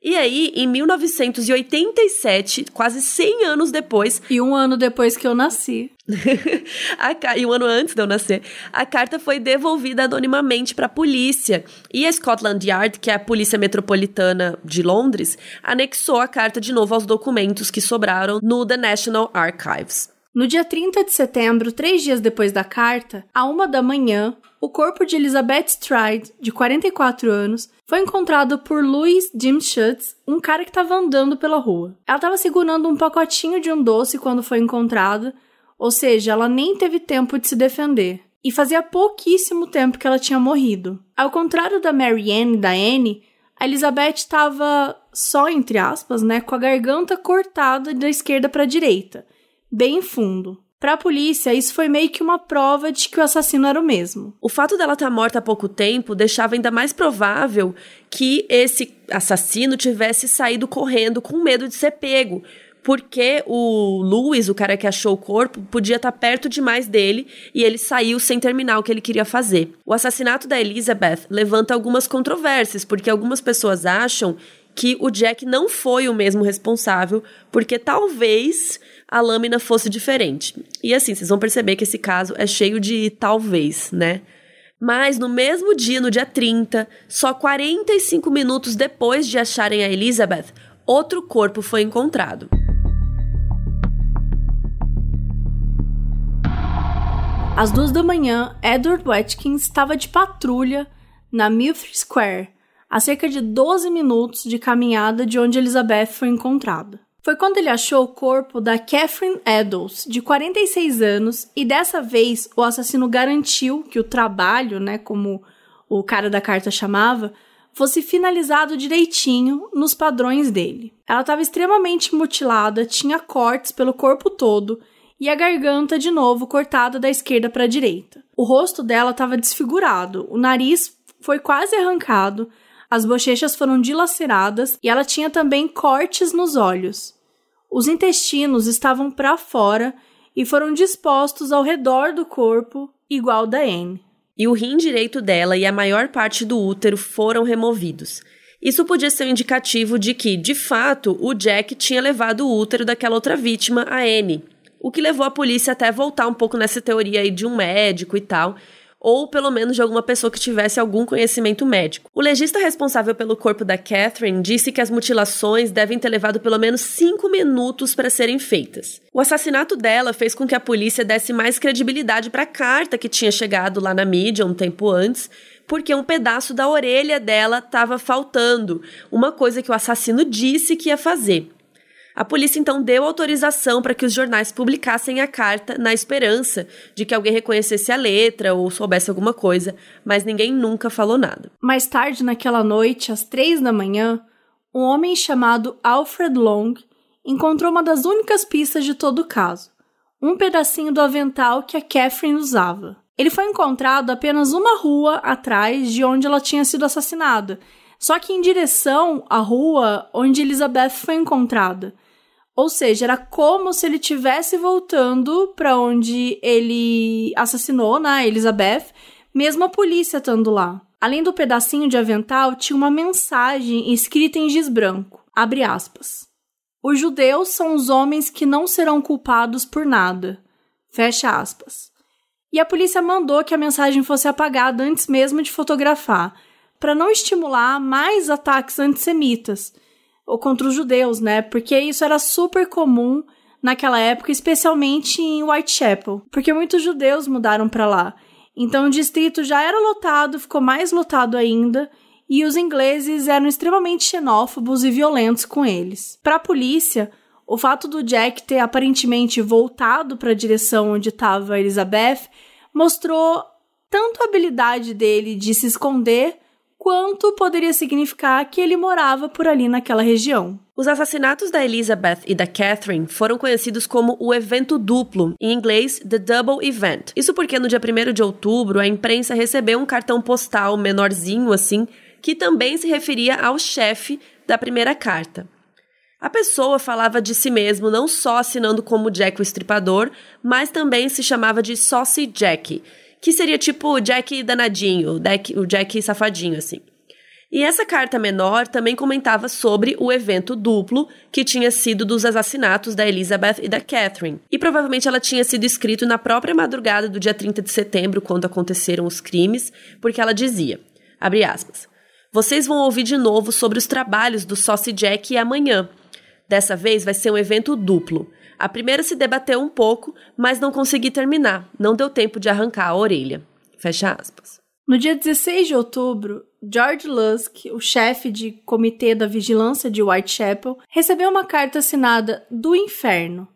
Speaker 2: E aí, em 1987, quase 100 anos depois.
Speaker 1: E um ano depois que eu nasci.
Speaker 2: a, e um ano antes de eu nascer, a carta foi devolvida anonimamente para a polícia. E a Scotland Yard, que é a polícia metropolitana de Londres, anexou a carta de novo aos documentos que sobraram no The National Archives.
Speaker 1: No dia 30 de setembro, três dias depois da carta, à uma da manhã, o corpo de Elizabeth Stride, de 44 anos, foi encontrado por Louis Jim Schutz, um cara que estava andando pela rua. Ela estava segurando um pacotinho de um doce quando foi encontrada, ou seja, ela nem teve tempo de se defender. E fazia pouquíssimo tempo que ela tinha morrido. Ao contrário da Marianne e da Anne, a Elizabeth estava só entre aspas, né, com a garganta cortada da esquerda para a direita bem fundo. Para a polícia, isso foi meio que uma prova de que o assassino era o mesmo.
Speaker 2: O fato dela estar tá morta há pouco tempo deixava ainda mais provável que esse assassino tivesse saído correndo com medo de ser pego, porque o Louis, o cara que achou o corpo, podia estar tá perto demais dele e ele saiu sem terminar o que ele queria fazer. O assassinato da Elizabeth levanta algumas controvérsias, porque algumas pessoas acham que o Jack não foi o mesmo responsável, porque talvez a lâmina fosse diferente. E assim, vocês vão perceber que esse caso é cheio de talvez, né? Mas no mesmo dia, no dia 30, só 45 minutos depois de acharem a Elizabeth, outro corpo foi encontrado.
Speaker 1: Às duas da manhã, Edward Watkins estava de patrulha na Milford Square, a cerca de 12 minutos de caminhada de onde Elizabeth foi encontrada. Foi quando ele achou o corpo da Catherine Eddowes, de 46 anos, e dessa vez o assassino garantiu que o trabalho, né, como o cara da carta chamava, fosse finalizado direitinho nos padrões dele. Ela estava extremamente mutilada, tinha cortes pelo corpo todo e a garganta de novo cortada da esquerda para a direita. O rosto dela estava desfigurado, o nariz foi quase arrancado, as bochechas foram dilaceradas e ela tinha também cortes nos olhos. Os intestinos estavam para fora e foram dispostos ao redor do corpo, igual da Anne.
Speaker 2: E o rim direito dela e a maior parte do útero foram removidos. Isso podia ser um indicativo de que, de fato, o Jack tinha levado o útero daquela outra vítima, a Anne. O que levou a polícia até voltar um pouco nessa teoria aí de um médico e tal, ou pelo menos de alguma pessoa que tivesse algum conhecimento médico. O legista responsável pelo corpo da Catherine disse que as mutilações devem ter levado pelo menos cinco minutos para serem feitas. O assassinato dela fez com que a polícia desse mais credibilidade para a carta que tinha chegado lá na mídia um tempo antes, porque um pedaço da orelha dela estava faltando, uma coisa que o assassino disse que ia fazer. A polícia então deu autorização para que os jornais publicassem a carta na esperança de que alguém reconhecesse a letra ou soubesse alguma coisa, mas ninguém nunca falou nada.
Speaker 1: Mais tarde naquela noite, às três da manhã, um homem chamado Alfred Long encontrou uma das únicas pistas de todo o caso: um pedacinho do avental que a Catherine usava. Ele foi encontrado apenas uma rua atrás de onde ela tinha sido assassinada, só que em direção à rua onde Elizabeth foi encontrada. Ou seja, era como se ele tivesse voltando para onde ele assassinou, né, Elizabeth, mesmo a polícia estando lá. Além do pedacinho de avental, tinha uma mensagem escrita em giz branco. Abre aspas. Os judeus são os homens que não serão culpados por nada. Fecha aspas. E a polícia mandou que a mensagem fosse apagada antes mesmo de fotografar, para não estimular mais ataques antissemitas ou contra os judeus, né? Porque isso era super comum naquela época, especialmente em Whitechapel, porque muitos judeus mudaram para lá. Então o distrito já era lotado, ficou mais lotado ainda, e os ingleses eram extremamente xenófobos e violentos com eles. Para a polícia, o fato do Jack ter aparentemente voltado para a direção onde estava Elizabeth mostrou tanto a habilidade dele de se esconder quanto poderia significar que ele morava por ali naquela região.
Speaker 2: Os assassinatos da Elizabeth e da Catherine foram conhecidos como o evento duplo, em inglês The Double Event. Isso porque no dia 1 de outubro a imprensa recebeu um cartão postal menorzinho assim, que também se referia ao chefe da primeira carta. A pessoa falava de si mesmo não só assinando como Jack o Estripador, mas também se chamava de Saucy Jack, que seria tipo o Jack danadinho, o Jack, o Jack safadinho, assim. E essa carta menor também comentava sobre o evento duplo que tinha sido dos assassinatos da Elizabeth e da Catherine. E provavelmente ela tinha sido escrito na própria madrugada do dia 30 de setembro, quando aconteceram os crimes, porque ela dizia, abre aspas, vocês vão ouvir de novo sobre os trabalhos do Saucy Jack amanhã. Dessa vez vai ser um evento duplo. A primeira se debateu um pouco, mas não consegui terminar. Não deu tempo de arrancar a orelha. Fecha aspas.
Speaker 1: No dia 16 de outubro, George Lusk, o chefe de comitê da vigilância de Whitechapel, recebeu uma carta assinada do inferno,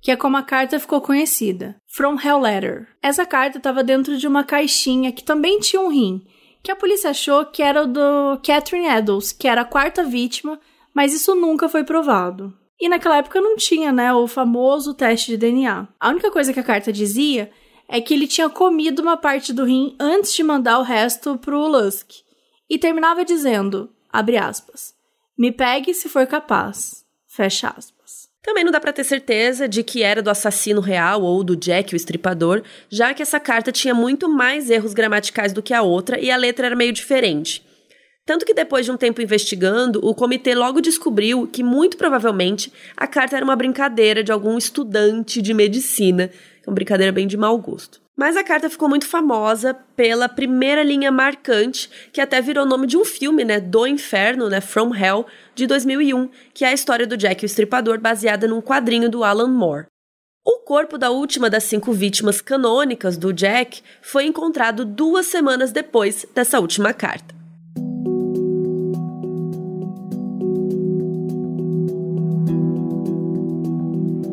Speaker 1: que é como a carta ficou conhecida, From Hell Letter. Essa carta estava dentro de uma caixinha que também tinha um rim, que a polícia achou que era o do Catherine Eddowes, que era a quarta vítima, mas isso nunca foi provado. E naquela época não tinha, né, o famoso teste de DNA. A única coisa que a carta dizia é que ele tinha comido uma parte do rim antes de mandar o resto pro Lusk. E terminava dizendo, abre aspas, me pegue se for capaz, fecha aspas.
Speaker 2: Também não dá para ter certeza de que era do assassino real ou do Jack, o estripador, já que essa carta tinha muito mais erros gramaticais do que a outra e a letra era meio diferente. Tanto que depois de um tempo investigando, o comitê logo descobriu que muito provavelmente a carta era uma brincadeira de algum estudante de medicina uma brincadeira bem de mau gosto. Mas a carta ficou muito famosa pela primeira linha marcante, que até virou nome de um filme, né, do inferno, né, From Hell, de 2001, que é a história do Jack o Estripador, baseada num quadrinho do Alan Moore. O corpo da última das cinco vítimas canônicas do Jack foi encontrado duas semanas depois dessa última carta.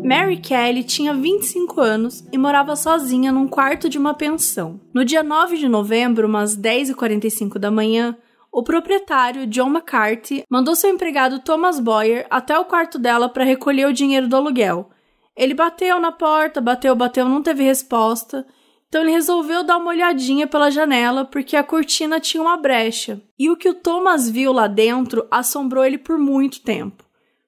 Speaker 1: Mary Kelly tinha 25 anos e morava sozinha num quarto de uma pensão. No dia 9 de novembro, umas 10h45 da manhã, o proprietário, John McCarthy, mandou seu empregado Thomas Boyer até o quarto dela para recolher o dinheiro do aluguel. Ele bateu na porta, bateu, bateu, não teve resposta. Então ele resolveu dar uma olhadinha pela janela porque a cortina tinha uma brecha. E o que o Thomas viu lá dentro assombrou ele por muito tempo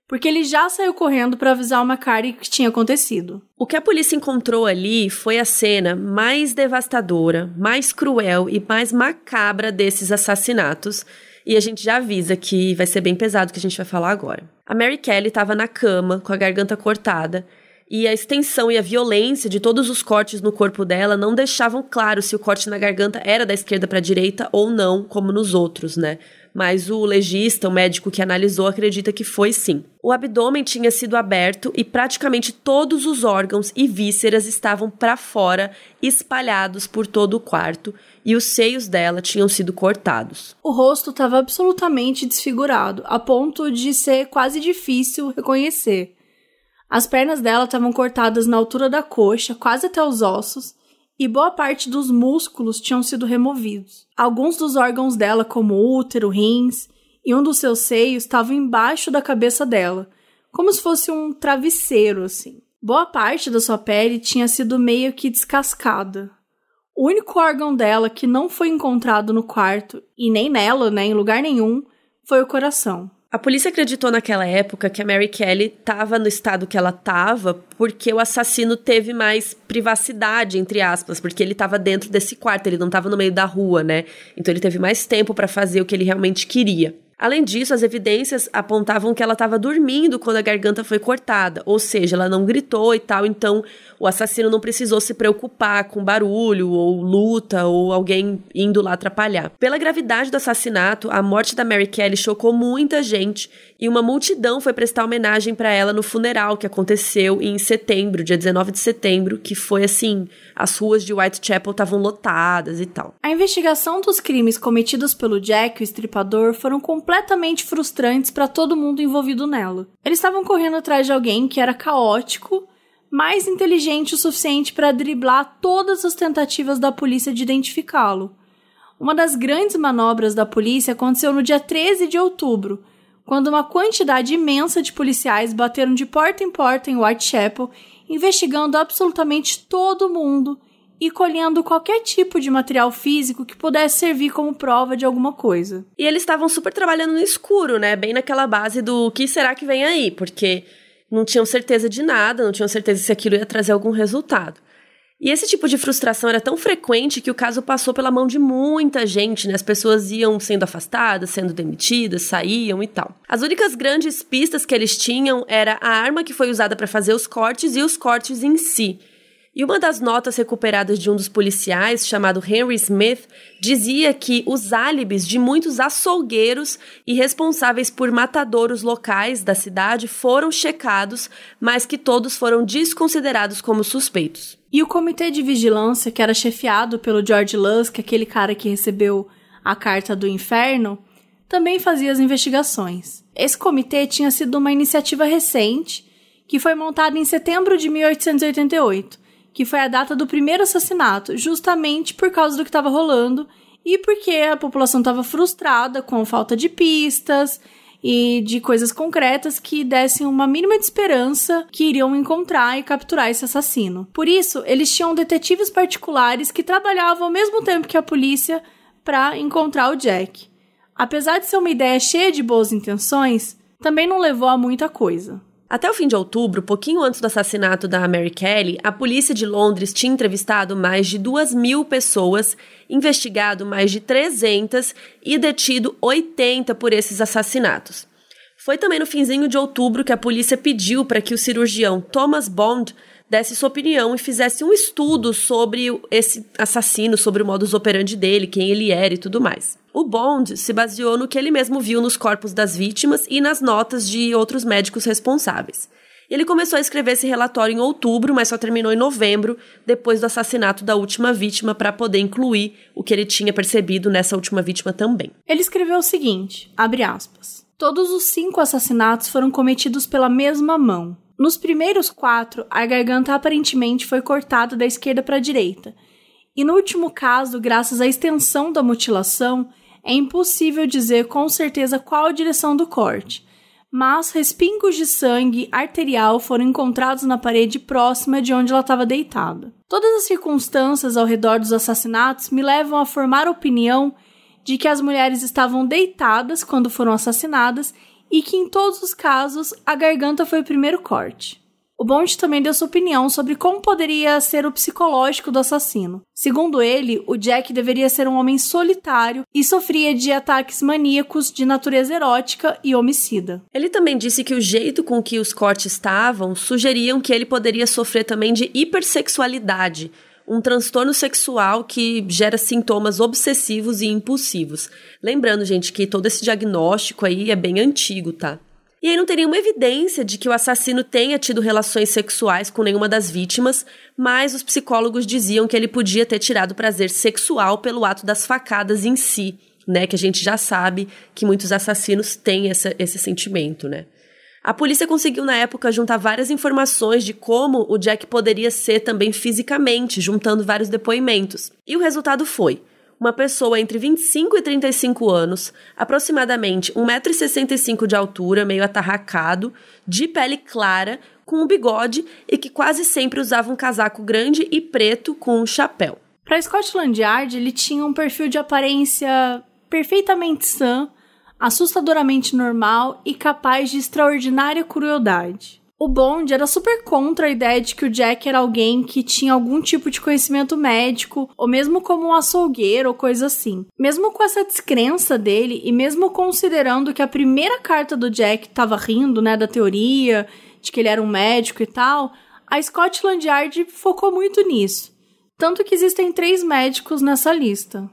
Speaker 1: porque ele já saiu correndo para avisar o McCarthy que tinha acontecido.
Speaker 2: O que a polícia encontrou ali foi a cena mais devastadora, mais cruel e mais macabra desses assassinatos. E a gente já avisa que vai ser bem pesado o que a gente vai falar agora. A Mary Kelly estava na cama, com a garganta cortada, e a extensão e a violência de todos os cortes no corpo dela não deixavam claro se o corte na garganta era da esquerda para a direita ou não, como nos outros, né? Mas o legista, o médico que analisou, acredita que foi sim. O abdômen tinha sido aberto e praticamente todos os órgãos e vísceras estavam para fora, espalhados por todo o quarto, e os seios dela tinham sido cortados.
Speaker 1: O rosto estava absolutamente desfigurado, a ponto de ser quase difícil reconhecer. As pernas dela estavam cortadas na altura da coxa, quase até os ossos, e boa parte dos músculos tinham sido removidos. Alguns dos órgãos dela, como útero, rins e um dos seus seios, estavam embaixo da cabeça dela, como se fosse um travesseiro, assim. Boa parte da sua pele tinha sido meio que descascada. O único órgão dela que não foi encontrado no quarto, e nem nela, né, em lugar nenhum, foi o coração.
Speaker 2: A polícia acreditou naquela época que a Mary Kelly estava no estado que ela estava porque o assassino teve mais privacidade, entre aspas, porque ele estava dentro desse quarto, ele não estava no meio da rua, né? Então ele teve mais tempo para fazer o que ele realmente queria. Além disso, as evidências apontavam que ela estava dormindo quando a garganta foi cortada, ou seja, ela não gritou e tal, então o assassino não precisou se preocupar com barulho ou luta ou alguém indo lá atrapalhar. Pela gravidade do assassinato, a morte da Mary Kelly chocou muita gente e uma multidão foi prestar homenagem para ela no funeral que aconteceu em setembro, dia 19 de setembro, que foi assim, as ruas de Whitechapel estavam lotadas e tal.
Speaker 1: A investigação dos crimes cometidos pelo Jack, o estripador, foram completamente frustrantes para todo mundo envolvido nela. Eles estavam correndo atrás de alguém que era caótico mais inteligente o suficiente para driblar todas as tentativas da polícia de identificá-lo. Uma das grandes manobras da polícia aconteceu no dia 13 de outubro, quando uma quantidade imensa de policiais bateram de porta em porta em Whitechapel, investigando absolutamente todo mundo e colhendo qualquer tipo de material físico que pudesse servir como prova de alguma coisa.
Speaker 2: E eles estavam super trabalhando no escuro, né? Bem naquela base do que será que vem aí, porque não tinham certeza de nada, não tinham certeza se aquilo ia trazer algum resultado. E esse tipo de frustração era tão frequente que o caso passou pela mão de muita gente, né? As pessoas iam sendo afastadas, sendo demitidas, saíam e tal. As únicas grandes pistas que eles tinham era a arma que foi usada para fazer os cortes e os cortes em si. E uma das notas recuperadas de um dos policiais, chamado Henry Smith, dizia que os álibis de muitos açougueiros e responsáveis por matadouros locais da cidade foram checados, mas que todos foram desconsiderados como suspeitos.
Speaker 1: E o comitê de vigilância, que era chefiado pelo George Lusk, aquele cara que recebeu a carta do inferno, também fazia as investigações. Esse comitê tinha sido uma iniciativa recente que foi montada em setembro de 1888 que foi a data do primeiro assassinato, justamente por causa do que estava rolando e porque a população estava frustrada com falta de pistas e de coisas concretas que dessem uma mínima de esperança que iriam encontrar e capturar esse assassino. Por isso, eles tinham detetives particulares que trabalhavam ao mesmo tempo que a polícia para encontrar o Jack. Apesar de ser uma ideia cheia de boas intenções, também não levou a muita coisa.
Speaker 2: Até o fim de outubro, pouquinho antes do assassinato da Mary Kelly, a polícia de Londres tinha entrevistado mais de 2 mil pessoas, investigado mais de 300 e detido 80 por esses assassinatos. Foi também no finzinho de outubro que a polícia pediu para que o cirurgião Thomas Bond desse sua opinião e fizesse um estudo sobre esse assassino, sobre o modus operandi dele, quem ele era e tudo mais. O Bond se baseou no que ele mesmo viu nos corpos das vítimas e nas notas de outros médicos responsáveis. Ele começou a escrever esse relatório em outubro, mas só terminou em novembro, depois do assassinato da última vítima, para poder incluir o que ele tinha percebido nessa última vítima também.
Speaker 1: Ele escreveu o seguinte: abre aspas. Todos os cinco assassinatos foram cometidos pela mesma mão. Nos primeiros quatro, a garganta aparentemente foi cortada da esquerda para a direita. E no último caso, graças à extensão da mutilação, é impossível dizer com certeza qual a direção do corte. Mas respingos de sangue arterial foram encontrados na parede próxima de onde ela estava deitada. Todas as circunstâncias ao redor dos assassinatos me levam a formar a opinião de que as mulheres estavam deitadas quando foram assassinadas e que em todos os casos a garganta foi o primeiro corte. O Bond também deu sua opinião sobre como poderia ser o psicológico do assassino. Segundo ele, o Jack deveria ser um homem solitário e sofria de ataques maníacos de natureza erótica e homicida.
Speaker 2: Ele também disse que o jeito com que os cortes estavam sugeriam que ele poderia sofrer também de hipersexualidade, um transtorno sexual que gera sintomas obsessivos e impulsivos. Lembrando, gente, que todo esse diagnóstico aí é bem antigo, tá? E aí não tem nenhuma evidência de que o assassino tenha tido relações sexuais com nenhuma das vítimas, mas os psicólogos diziam que ele podia ter tirado prazer sexual pelo ato das facadas em si, né? Que a gente já sabe que muitos assassinos têm essa, esse sentimento, né? A polícia conseguiu na época juntar várias informações de como o Jack poderia ser também fisicamente, juntando vários depoimentos. E o resultado foi: uma pessoa entre 25 e 35 anos, aproximadamente 1,65m de altura, meio atarracado, de pele clara, com um bigode e que quase sempre usava um casaco grande e preto com um chapéu.
Speaker 1: Para Scotland Yard, ele tinha um perfil de aparência perfeitamente sã, assustadoramente normal e capaz de extraordinária crueldade. O Bond era super contra a ideia de que o Jack era alguém que tinha algum tipo de conhecimento médico, ou mesmo como um açougueiro ou coisa assim. Mesmo com essa descrença dele, e mesmo considerando que a primeira carta do Jack estava rindo, né, da teoria de que ele era um médico e tal, a Scotland Yard focou muito nisso. Tanto que existem três médicos nessa lista.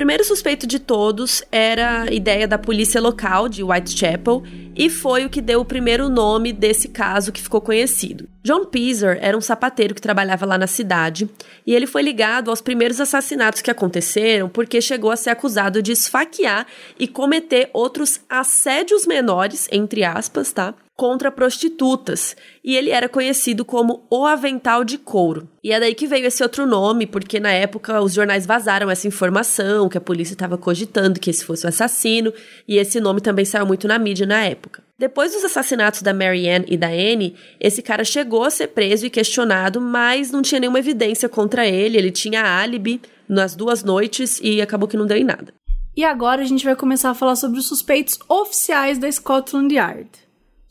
Speaker 2: Primeiro suspeito de todos era a ideia da polícia local de Whitechapel e foi o que deu o primeiro nome desse caso que ficou conhecido. John Peaser era um sapateiro que trabalhava lá na cidade e ele foi ligado aos primeiros assassinatos que aconteceram porque chegou a ser acusado de esfaquear e cometer outros assédios menores, entre aspas, tá? Contra prostitutas, e ele era conhecido como o Avental de Couro. E é daí que veio esse outro nome, porque na época os jornais vazaram essa informação, que a polícia estava cogitando que esse fosse o assassino, e esse nome também saiu muito na mídia na época. Depois dos assassinatos da Marianne e da Anne, esse cara chegou a ser preso e questionado, mas não tinha nenhuma evidência contra ele, ele tinha álibi nas duas noites e acabou que não deu em nada.
Speaker 1: E agora a gente vai começar a falar sobre os suspeitos oficiais da Scotland Yard.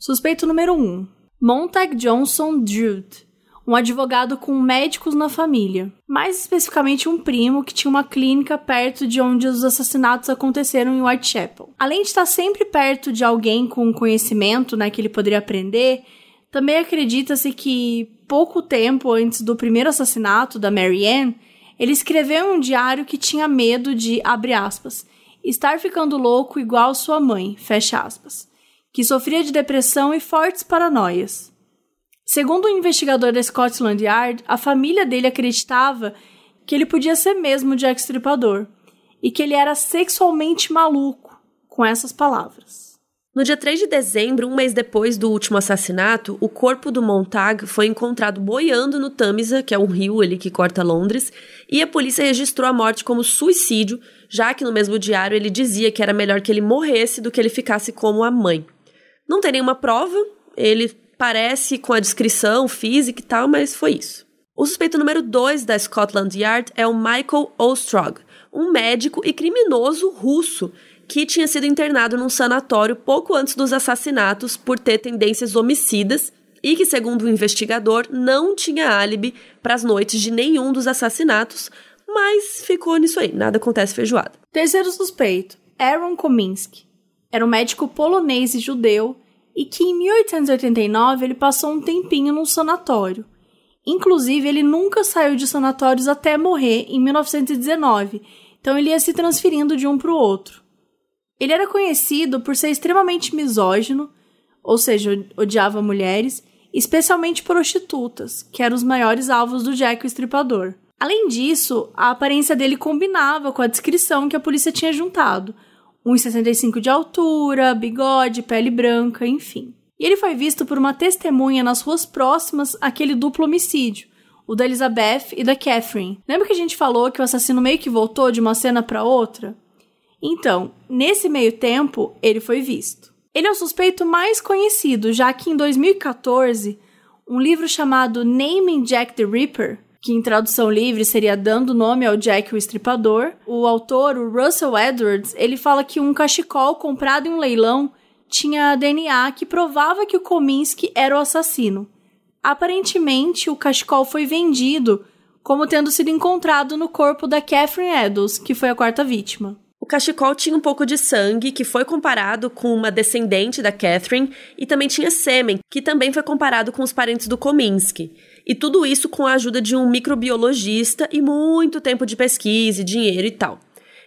Speaker 1: Suspeito número 1. Montag Johnson Drude, um advogado com médicos na família, mais especificamente um primo que tinha uma clínica perto de onde os assassinatos aconteceram em Whitechapel. Além de estar sempre perto de alguém com conhecimento, né, que ele poderia aprender, também acredita-se que pouco tempo antes do primeiro assassinato da Mary Ann, ele escreveu um diário que tinha medo de, abre aspas, estar ficando louco igual sua mãe, fecha aspas, que sofria de depressão e fortes paranoias. Segundo um investigador da Scotland Yard, a família dele acreditava que ele podia ser mesmo Jack Stripador e que ele era sexualmente maluco, com essas palavras.
Speaker 2: No dia 3 de dezembro, um mês depois do último assassinato, o corpo do Montag foi encontrado boiando no Tamisa, que é um rio ali que corta Londres, e a polícia registrou a morte como suicídio, já que no mesmo diário ele dizia que era melhor que ele morresse do que ele ficasse como a mãe. Não tem nenhuma prova, ele parece com a descrição física e tal, mas foi isso. O suspeito número 2 da Scotland Yard é o Michael Ostrog, um médico e criminoso russo que tinha sido internado num sanatório pouco antes dos assassinatos por ter tendências homicidas e que, segundo o investigador, não tinha álibi para as noites de nenhum dos assassinatos, mas ficou nisso aí, nada acontece feijoada.
Speaker 1: Terceiro suspeito, Aaron Kominski. Era um médico polonês e judeu e que em 1889 ele passou um tempinho num sanatório. Inclusive, ele nunca saiu de sanatórios até morrer em 1919, então ele ia se transferindo de um para o outro. Ele era conhecido por ser extremamente misógino, ou seja, odiava mulheres, especialmente prostitutas, que eram os maiores alvos do Jack o Estripador. Além disso, a aparência dele combinava com a descrição que a polícia tinha juntado – 1,65 de altura, bigode, pele branca, enfim. E ele foi visto por uma testemunha nas ruas próximas àquele duplo homicídio, o da Elizabeth e da Catherine. Lembra que a gente falou que o assassino meio que voltou de uma cena para outra? Então, nesse meio tempo, ele foi visto. Ele é o suspeito mais conhecido, já que em 2014, um livro chamado Naming Jack the Ripper que em tradução livre seria dando nome ao Jack o Estripador. O autor, o Russell Edwards, ele fala que um cachecol comprado em um leilão tinha DNA que provava que o Kominsky era o assassino. Aparentemente, o cachecol foi vendido como tendo sido encontrado no corpo da Catherine Eddowes, que foi a quarta vítima.
Speaker 2: O cachecol tinha um pouco de sangue, que foi comparado com uma descendente da Catherine, e também tinha sêmen, que também foi comparado com os parentes do Kominsky. E tudo isso com a ajuda de um microbiologista e muito tempo de pesquisa e dinheiro e tal.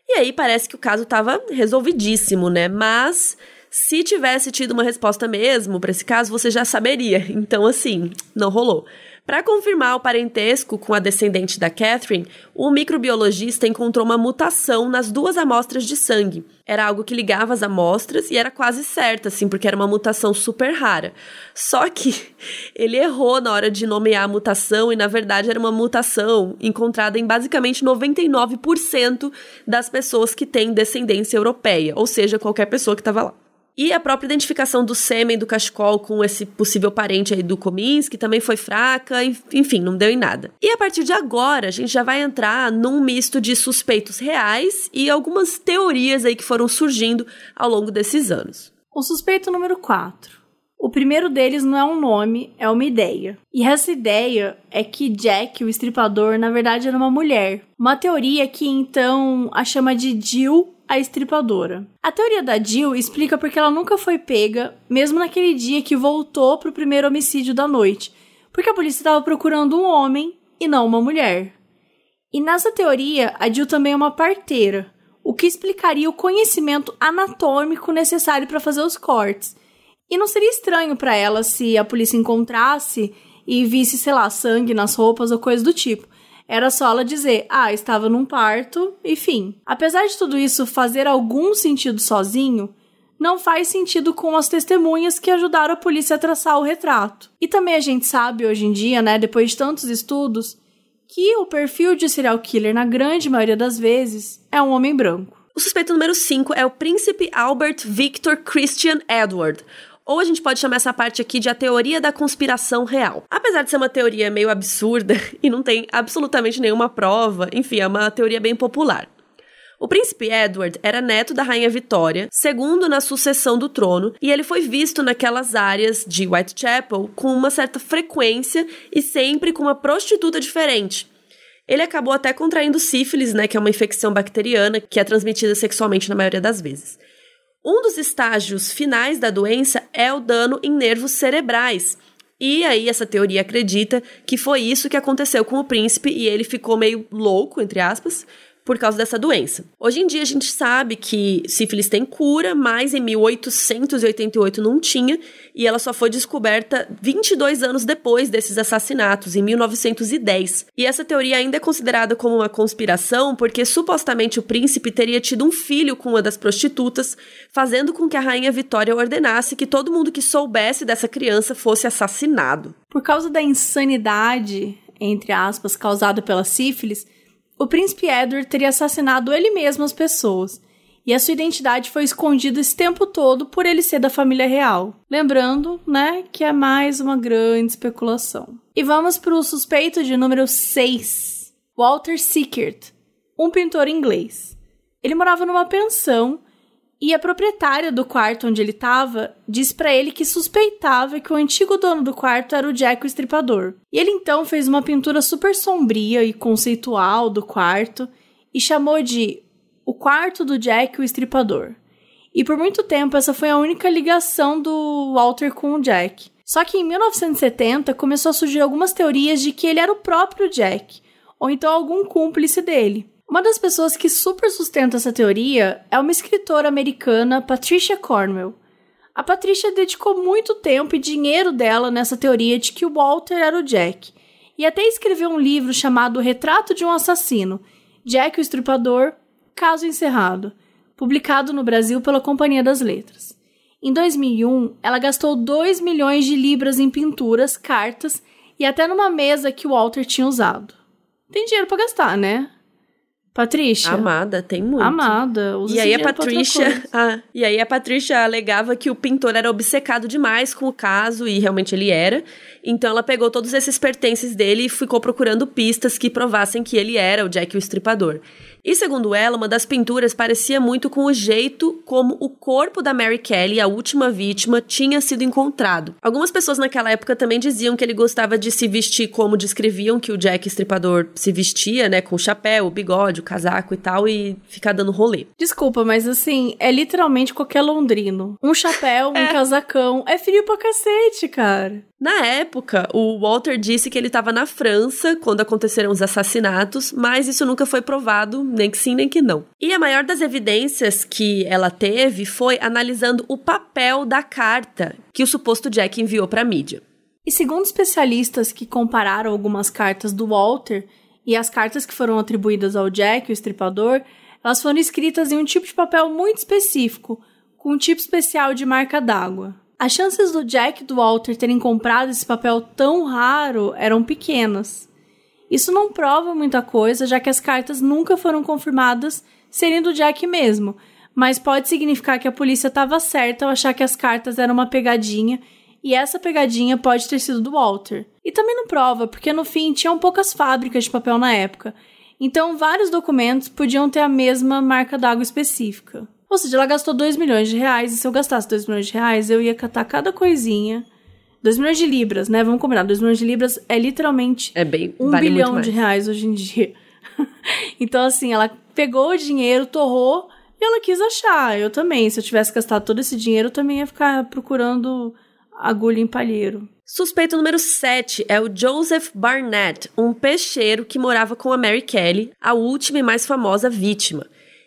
Speaker 2: E aí parece que o caso estava resolvidíssimo, né? Mas se tivesse tido uma resposta mesmo para esse caso, você já saberia. Então, assim, não rolou. Para confirmar o parentesco com a descendente da Catherine, o microbiologista encontrou uma mutação nas duas amostras de sangue. Era algo que ligava as amostras e era quase certa, assim, porque era uma mutação super rara. Só que ele errou na hora de nomear a mutação e, na verdade, era uma mutação encontrada em basicamente 99% das pessoas que têm descendência europeia, ou seja, qualquer pessoa que estava lá. E a própria identificação do sêmen do cachecol com esse possível parente aí do Kominsky também foi fraca, enfim, não deu em nada. E a partir de agora, a gente já vai entrar num misto de suspeitos reais e algumas teorias aí que foram surgindo ao longo desses anos.
Speaker 1: O suspeito número 4. O primeiro deles não é um nome, é uma ideia. E essa ideia é que Jack, o estripador, na verdade era uma mulher. Uma teoria que então a chama de Jill a estripadora. A teoria da Jill explica porque ela nunca foi pega, mesmo naquele dia que voltou para o primeiro homicídio da noite, porque a polícia estava procurando um homem e não uma mulher. E nessa teoria, a Jill também é uma parteira, o que explicaria o conhecimento anatômico necessário para fazer os cortes. E não seria estranho para ela se a polícia encontrasse e visse, sei lá, sangue nas roupas ou coisa do tipo. Era só ela dizer, ah, estava num parto, enfim. Apesar de tudo isso fazer algum sentido sozinho, não faz sentido com as testemunhas que ajudaram a polícia a traçar o retrato. E também a gente sabe hoje em dia, né, depois de tantos estudos, que o perfil de serial killer, na grande maioria das vezes, é um homem branco.
Speaker 2: O suspeito número 5 é o príncipe Albert Victor Christian Edward, ou a gente pode chamar essa parte aqui de a teoria da conspiração real. Apesar de ser uma teoria meio absurda e não tem absolutamente nenhuma prova, enfim, é uma teoria bem popular. O príncipe Edward era neto da rainha Vitória, segundo na sucessão do trono, e ele foi visto naquelas áreas de Whitechapel com uma certa frequência e sempre com uma prostituta diferente. Ele acabou até contraindo sífilis, né, que é uma infecção bacteriana que é transmitida sexualmente na maioria das vezes. Um dos estágios finais da doença é o dano em nervos cerebrais. E aí essa teoria acredita que foi isso que aconteceu com o príncipe e ele ficou meio louco, entre aspas, por causa dessa doença. Hoje em dia a gente sabe que sífilis tem cura, mas em 1888 não tinha, e ela só foi descoberta 22 anos depois desses assassinatos, em 1910. E essa teoria ainda é considerada como uma conspiração porque supostamente o príncipe teria tido um filho com uma das prostitutas, fazendo com que a rainha Vitória ordenasse que todo mundo que soubesse dessa criança fosse assassinado.
Speaker 1: Por causa da insanidade, entre aspas, causada pela sífilis, o príncipe Edward teria assassinado ele mesmo as pessoas, e a sua identidade foi escondida esse tempo todo por ele ser da família real. Lembrando, né, que é mais uma grande especulação. E vamos para o suspeito de número 6, Walter Sickert, um pintor inglês. Ele morava numa pensão e a proprietária do quarto onde ele estava disse para ele que suspeitava que o antigo dono do quarto era o Jack o Estripador. E ele então fez uma pintura super sombria e conceitual do quarto e chamou de O Quarto do Jack o Estripador. E por muito tempo essa foi a única ligação do Walter com o Jack. Só que em 1970 começou a surgir algumas teorias de que ele era o próprio Jack, ou então algum cúmplice dele. Uma das pessoas que super sustenta essa teoria é uma escritora americana, Patricia Cornwell. A Patricia dedicou muito tempo e dinheiro dela nessa teoria de que o Walter era o Jack, e até escreveu um livro chamado Retrato de um Assassino, Jack o Estripador, Caso Encerrado, publicado no Brasil pela Companhia das Letras. Em 2001, ela gastou 2 milhões de libras em pinturas, cartas e até numa mesa que o Walter tinha usado. Tem dinheiro para gastar, né? Patrícia.
Speaker 2: Amada, tem muito.
Speaker 1: Amada. Usa
Speaker 2: e aí a Patrícia, ah, e aí a Patrícia alegava que o pintor era obcecado demais com o caso e realmente ele era. Então ela pegou todos esses pertences dele e ficou procurando pistas que provassem que ele era o Jack o Estripador. E segundo ela, uma das pinturas parecia muito com o jeito como o corpo da Mary Kelly, a última vítima, tinha sido encontrado. Algumas pessoas naquela época também diziam que ele gostava de se vestir como descreviam que o Jack Estripador se vestia, né, com o chapéu, o bigode, o casaco e tal, e ficar dando rolê.
Speaker 1: Desculpa, mas assim, é literalmente qualquer londrino. Um chapéu, um é. casacão. É frio pra cacete, cara.
Speaker 2: Na época, o Walter disse que ele estava na França quando aconteceram os assassinatos, mas isso nunca foi provado, nem que sim, nem que não. E a maior das evidências que ela teve foi analisando o papel da carta que o suposto Jack enviou para a mídia.
Speaker 1: E segundo especialistas que compararam algumas cartas do Walter e as cartas que foram atribuídas ao Jack, o estripador, elas foram escritas em um tipo de papel muito específico, com um tipo especial de marca d'água. As chances do Jack e do Walter terem comprado esse papel tão raro eram pequenas. Isso não prova muita coisa, já que as cartas nunca foram confirmadas serem do Jack mesmo, mas pode significar que a polícia estava certa ao achar que as cartas eram uma pegadinha e essa pegadinha pode ter sido do Walter. E também não prova, porque no fim tinham poucas fábricas de papel na época, então vários documentos podiam ter a mesma marca d'água específica. Ou seja, ela gastou 2 milhões de reais, e se eu gastasse 2 milhões de reais, eu ia catar cada coisinha. 2 milhões de libras, né? Vamos combinar. 2 milhões de libras é literalmente
Speaker 2: é bem,
Speaker 1: um
Speaker 2: vale
Speaker 1: bilhão de reais hoje em dia. então, assim, ela pegou o dinheiro, torrou e ela quis achar. Eu também. Se eu tivesse gastado todo esse dinheiro, eu também ia ficar procurando agulha em palheiro.
Speaker 2: Suspeito número 7 é o Joseph Barnett, um peixeiro que morava com a Mary Kelly, a última e mais famosa vítima.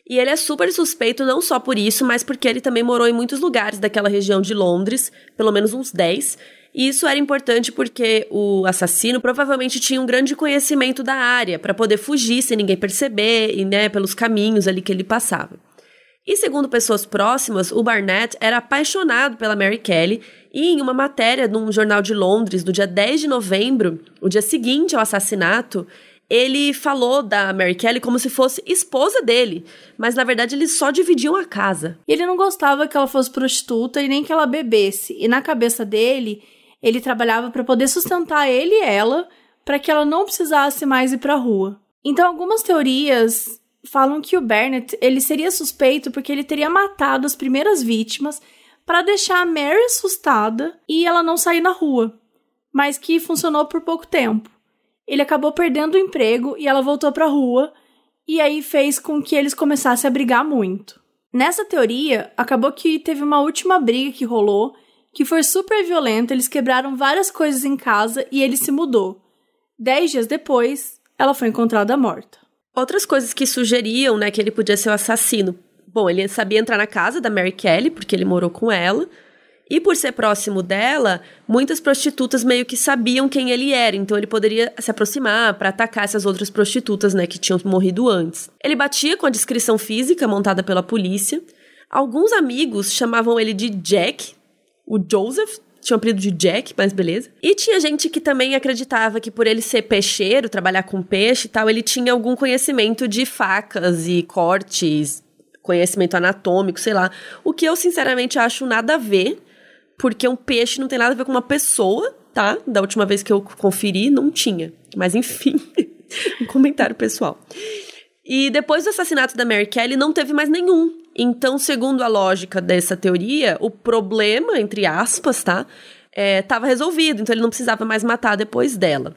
Speaker 2: E ele é super suspeito não só por isso, mas porque ele também morou em muitos lugares daquela região de Londres, pelo menos uns 10. E isso era importante porque o assassino provavelmente tinha um grande conhecimento da área para poder fugir sem ninguém perceber e, né, pelos caminhos ali que ele passava. E segundo pessoas próximas, o Barnett era apaixonado pela Mary Kelly e em uma matéria num jornal de Londres, no dia 10 de novembro, o dia seguinte ao assassinato, ele falou da Mary Kelly como se fosse esposa dele, mas na verdade eles só dividiam a casa.
Speaker 1: Ele não gostava que ela fosse prostituta e nem que ela bebesse. E na cabeça dele, ele trabalhava para poder sustentar ele e ela, para que ela não precisasse mais ir para a rua. Então algumas teorias falam que o Bernett ele seria suspeito porque ele teria matado as primeiras vítimas para deixar a Mary assustada e ela não sair na rua, mas que funcionou por pouco tempo. Ele acabou perdendo o emprego e ela voltou para a rua, e aí fez com que eles começassem a brigar muito. Nessa teoria, acabou que teve uma última briga que rolou, que foi super violenta, eles quebraram várias coisas em casa e ele se mudou. Dez dias depois, ela foi encontrada morta.
Speaker 2: Outras coisas que sugeriam, né, que ele podia ser o assassino. Bom, ele sabia entrar na casa da Mary Kelly, porque ele morou com ela. E por ser próximo dela, muitas prostitutas meio que sabiam quem ele era, então ele poderia se aproximar para atacar essas outras prostitutas, né, que tinham morrido antes. Ele batia com a descrição física montada pela polícia. Alguns amigos chamavam ele de Jack, o Joseph, tinha o apelido de Jack, mas beleza. E tinha gente que também acreditava que por ele ser peixeiro, trabalhar com peixe e tal, ele tinha algum conhecimento de facas e cortes, conhecimento anatômico, sei lá. O que eu sinceramente acho nada a ver, porque um peixe não tem nada a ver com uma pessoa, tá? Da última vez que eu conferi, não tinha. Mas enfim, um comentário pessoal. E depois do assassinato da Mary Kelly, não teve mais nenhum. Então, segundo a lógica dessa teoria, o problema, entre aspas, tá? Estava é, resolvido, então ele não precisava mais matar depois dela.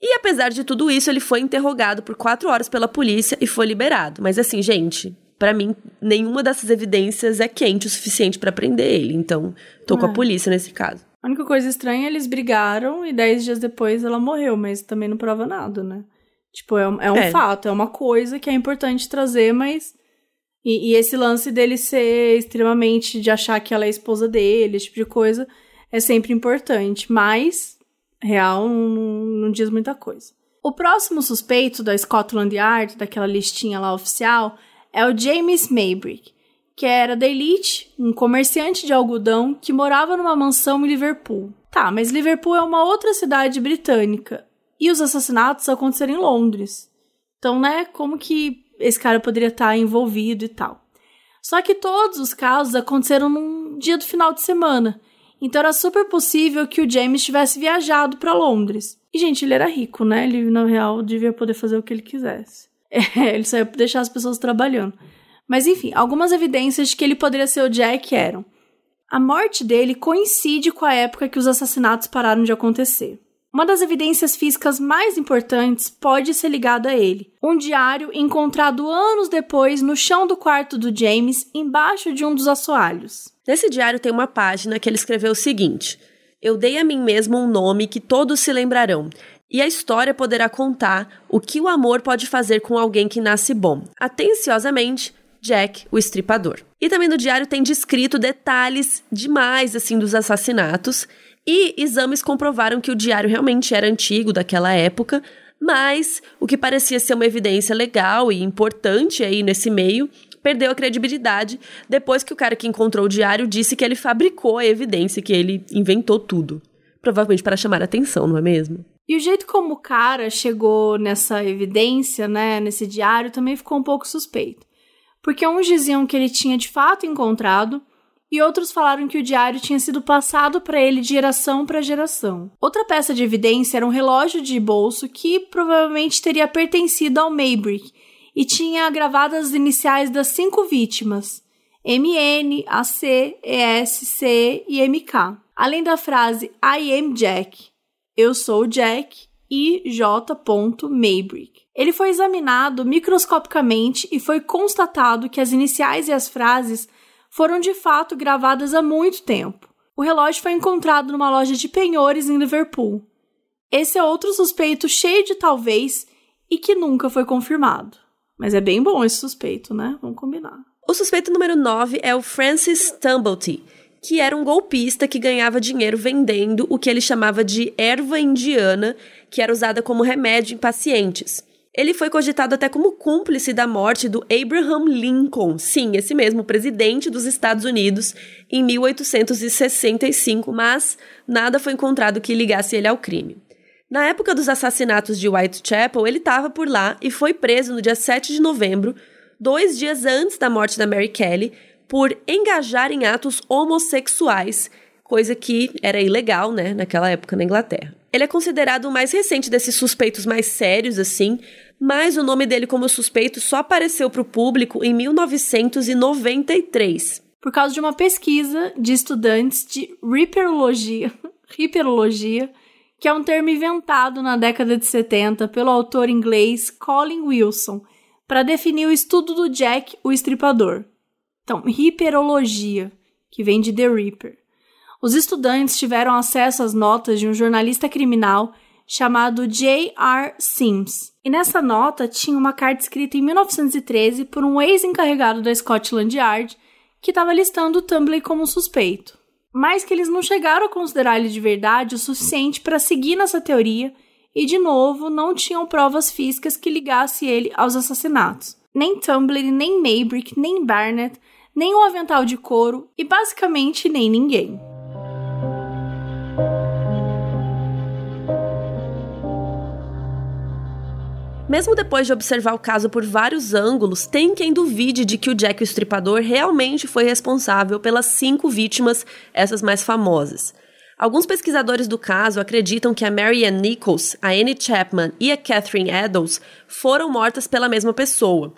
Speaker 2: E apesar de tudo isso, ele foi interrogado por quatro horas pela polícia e foi liberado. Mas assim, gente, para mim, nenhuma dessas evidências é quente o suficiente para prender ele. Então, tô é. com a é. polícia nesse caso.
Speaker 1: A única coisa estranha é eles brigaram e dez dias depois ela morreu, mas também não prova nada, né? Tipo, é, é um é. fato, é uma coisa que é importante trazer, mas. E, e, esse lance dele ser extremamente. de achar que ela é esposa dele, esse tipo de coisa, é sempre importante. Mas, real, não, não diz muita coisa. O próximo suspeito da Scotland Yard, daquela listinha lá oficial, é o James Maybrick, que era da Elite, um comerciante de algodão que morava numa mansão em Liverpool. Tá, mas Liverpool é uma outra cidade britânica e os assassinatos aconteceram em Londres. Então, né, como que esse cara poderia estar envolvido e tal. Só que todos os casos aconteceram num dia do final de semana. Então era super possível que o James tivesse viajado para Londres. E, gente, ele era rico, né? Ele, na real, devia poder fazer o que ele quisesse. É, ele só ia deixar as pessoas trabalhando. Mas, enfim, algumas evidências de que ele poderia ser o Jack eram: a morte dele coincide com a época que os assassinatos pararam de acontecer. Uma das evidências físicas mais importantes pode ser ligada a ele. Um diário encontrado anos depois no chão do quarto do James, embaixo de um dos assoalhos.
Speaker 2: Nesse diário tem uma página que ele escreveu o seguinte: Eu dei a mim mesmo um nome que todos se lembrarão. E a história poderá contar o que o amor pode fazer com alguém que nasce bom. Atenciosamente, Jack, o estripador. E também no diário tem descrito detalhes demais assim dos assassinatos e exames comprovaram que o diário realmente era antigo daquela época, mas o que parecia ser uma evidência legal e importante aí nesse meio perdeu a credibilidade depois que o cara que encontrou o diário disse que ele fabricou a evidência, que ele inventou tudo. Provavelmente para chamar atenção, não é mesmo?
Speaker 1: E o jeito como o cara chegou nessa evidência, né, nesse diário, também ficou um pouco suspeito. Porque uns diziam que ele tinha de fato encontrado, e outros falaram que o diário tinha sido passado para ele de geração para geração. Outra peça de evidência era um relógio de bolso que provavelmente teria pertencido ao Maybrick e tinha gravadas as iniciais das cinco vítimas: MN, AC, ES, C e MK. Além da frase I am Jack, eu sou Jack e J. Maybrick. Ele foi examinado microscopicamente e foi constatado que as iniciais e as frases foram de fato gravadas há muito tempo. O relógio foi encontrado numa loja de penhores em Liverpool. Esse é outro suspeito cheio de talvez e que nunca foi confirmado. Mas é bem bom esse suspeito, né? Vamos combinar.
Speaker 2: O suspeito número 9 é o Francis Tumblety, que era um golpista que ganhava dinheiro vendendo o que ele chamava de erva indiana, que era usada como remédio em pacientes. Ele foi cogitado até como cúmplice da morte do Abraham Lincoln, sim, esse mesmo presidente dos Estados Unidos, em 1865, mas nada foi encontrado que ligasse ele ao crime. Na época dos assassinatos de Whitechapel, ele estava por lá e foi preso no dia 7 de novembro, dois dias antes da morte da Mary Kelly, por engajar em atos homossexuais, coisa que era ilegal, né, naquela época na Inglaterra. Ele é considerado o mais recente desses suspeitos mais sérios, assim, mas o nome dele como suspeito só apareceu para o público em 1993.
Speaker 1: Por causa de uma pesquisa de estudantes de riperologia, riperologia que é um termo inventado na década de 70 pelo autor inglês Colin Wilson para definir o estudo do Jack, o estripador. Então, hiperologia, que vem de The Reaper. Os estudantes tiveram acesso às notas de um jornalista criminal chamado J.R. Sims. E nessa nota tinha uma carta escrita em 1913 por um ex-encarregado da Scotland Yard que estava listando o como suspeito. Mas que eles não chegaram a considerar ele de verdade o suficiente para seguir nessa teoria e, de novo, não tinham provas físicas que ligassem ele aos assassinatos. Nem Tumblr, nem Maybrick, nem Barnett, nem o avental de couro e basicamente nem ninguém.
Speaker 2: Mesmo depois de observar o caso por vários ângulos, tem quem duvide de que o Jack o Estripador realmente foi responsável pelas cinco vítimas, essas mais famosas. Alguns pesquisadores do caso acreditam que a Mary Ann Nichols, a Annie Chapman e a Catherine Eddowes foram mortas pela mesma pessoa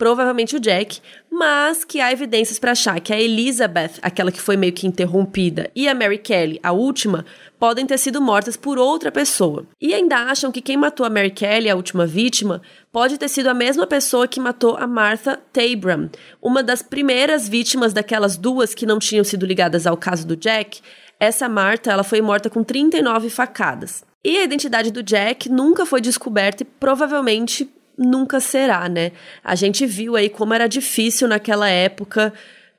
Speaker 2: provavelmente o Jack, mas que há evidências para achar que a Elizabeth, aquela que foi meio que interrompida, e a Mary Kelly, a última, podem ter sido mortas por outra pessoa. E ainda acham que quem matou a Mary Kelly, a última vítima, pode ter sido a mesma pessoa que matou a Martha Tabram, uma das primeiras vítimas daquelas duas que não tinham sido ligadas ao caso do Jack. Essa Martha, ela foi morta com 39 facadas. E a identidade do Jack nunca foi descoberta e provavelmente nunca será, né? A gente viu aí como era difícil naquela época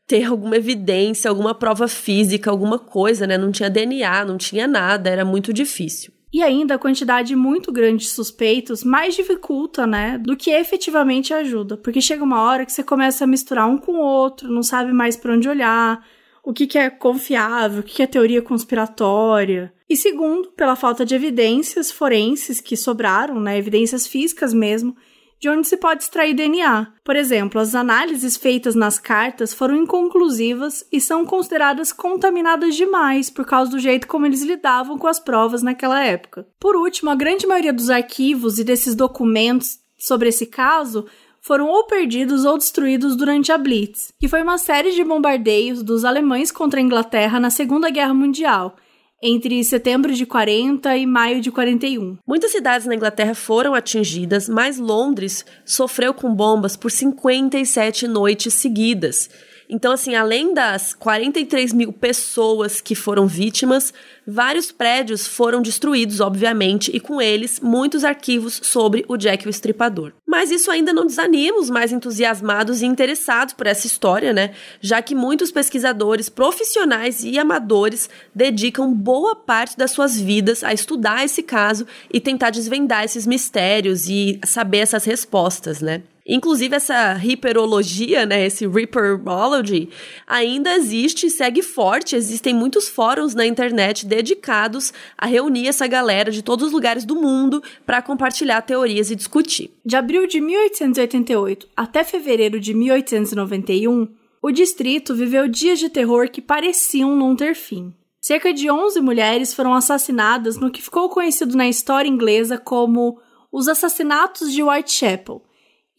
Speaker 2: ter alguma evidência, alguma prova física, alguma coisa, né? Não tinha DNA, não tinha nada, era muito difícil.
Speaker 1: E ainda a quantidade muito grande de suspeitos mais dificulta, né, do que efetivamente ajuda. Porque chega uma hora que você começa a misturar um com o outro, não sabe mais para onde olhar, o que, que é confiável, o que, que é teoria conspiratória. E segundo, pela falta de evidências forenses que sobraram, né, evidências físicas mesmo, de onde se pode extrair DNA. Por exemplo, as análises feitas nas cartas foram inconclusivas e são consideradas contaminadas demais por causa do jeito como eles lidavam com as provas naquela época. Por último, a grande maioria dos arquivos e desses documentos sobre esse caso foram ou perdidos ou destruídos durante a Blitz, que foi uma série de bombardeios dos alemães contra a Inglaterra na Segunda Guerra Mundial, entre setembro de 40 e maio de 41.
Speaker 2: Muitas cidades na Inglaterra foram atingidas, mas Londres sofreu com bombas por 57 noites seguidas. Então, assim, além das 43 mil pessoas que foram vítimas, vários prédios foram destruídos, obviamente, e com eles muitos arquivos sobre o Jack o Estripador. Mas isso ainda não desanima os mais entusiasmados e interessados por essa história, né? Já que muitos pesquisadores profissionais e amadores dedicam boa parte das suas vidas a estudar esse caso e tentar desvendar esses mistérios e saber essas respostas, né? Inclusive, essa hiperologia, né, esse Reaperology, ainda existe e segue forte. Existem muitos fóruns na internet dedicados a reunir essa galera de todos os lugares do mundo para compartilhar teorias e discutir.
Speaker 1: De abril de 1888 até fevereiro de 1891, o distrito viveu dias de terror que pareciam não ter fim. Cerca de 11 mulheres foram assassinadas no que ficou conhecido na história inglesa como os assassinatos de Whitechapel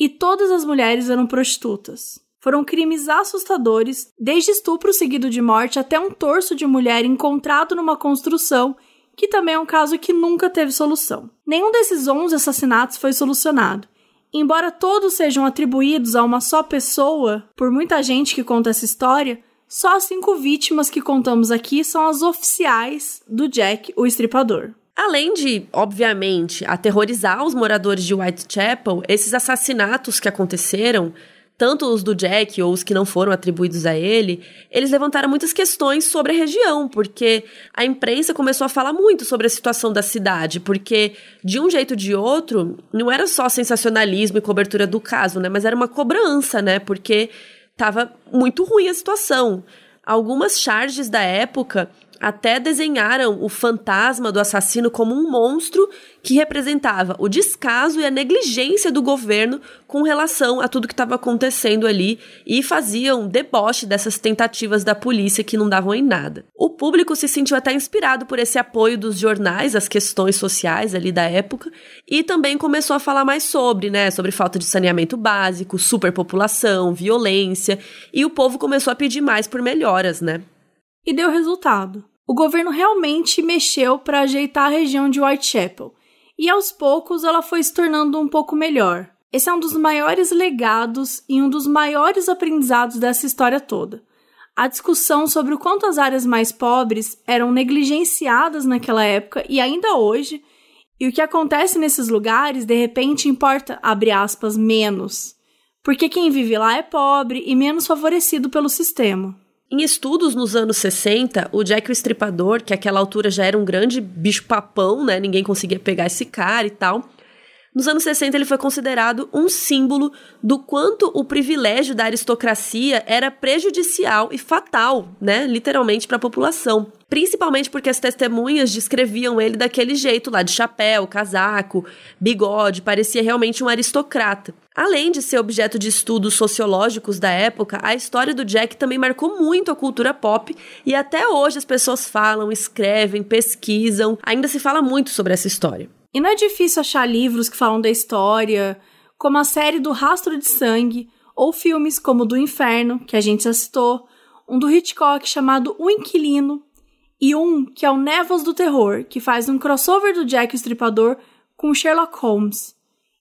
Speaker 1: e todas as mulheres eram prostitutas. Foram crimes assustadores, desde estupro seguido de morte até um torso de mulher encontrado numa construção, que também é um caso que nunca teve solução. Nenhum desses 11 assassinatos foi solucionado. Embora todos sejam atribuídos a uma só pessoa, por muita gente que conta essa história, só as cinco vítimas que contamos aqui são as oficiais do Jack, o Estripador.
Speaker 2: Além de, obviamente, aterrorizar os moradores de Whitechapel, esses assassinatos que aconteceram, tanto os do Jack ou os que não foram atribuídos a ele, eles levantaram muitas questões sobre a região, porque a imprensa começou a falar muito sobre a situação da cidade, porque de um jeito ou de outro, não era só sensacionalismo e cobertura do caso, né, mas era uma cobrança, né, porque estava muito ruim a situação. Algumas charges da época até desenharam o fantasma do assassino como um monstro que representava o descaso e a negligência do governo com relação a tudo que estava acontecendo ali e faziam deboche dessas tentativas da polícia que não davam em nada. O público se sentiu até inspirado por esse apoio dos jornais às questões sociais ali da época e também começou a falar mais sobre, né, sobre falta de saneamento básico, superpopulação, violência, e o povo começou a pedir mais por melhoras, né?
Speaker 1: E deu resultado o governo realmente mexeu para ajeitar a região de Whitechapel, e aos poucos ela foi se tornando um pouco melhor. Esse é um dos maiores legados e um dos maiores aprendizados dessa história toda. A discussão sobre o quanto as áreas mais pobres eram negligenciadas naquela época e ainda hoje, e o que acontece nesses lugares de repente importa, abre aspas, menos. Porque quem vive lá é pobre e menos favorecido pelo sistema.
Speaker 2: Em estudos nos anos 60, o Jack o Estripador, que àquela altura já era um grande bicho-papão, né? Ninguém conseguia pegar esse cara e tal. Nos anos 60, ele foi considerado um símbolo do quanto o privilégio da aristocracia era prejudicial e fatal, né, literalmente, para a população. Principalmente porque as testemunhas descreviam ele daquele jeito lá, de chapéu, casaco, bigode, parecia realmente um aristocrata. Além de ser objeto de estudos sociológicos da época, a história do Jack também marcou muito a cultura pop e até hoje as pessoas falam, escrevem, pesquisam, ainda se fala muito sobre essa história.
Speaker 1: E não é difícil achar livros que falam da história, como a série do Rastro de Sangue, ou filmes como Do Inferno, que a gente já citou, um do Hitchcock chamado O Inquilino, e um que é o Névoas do Terror, que faz um crossover do Jack Estripador com Sherlock Holmes.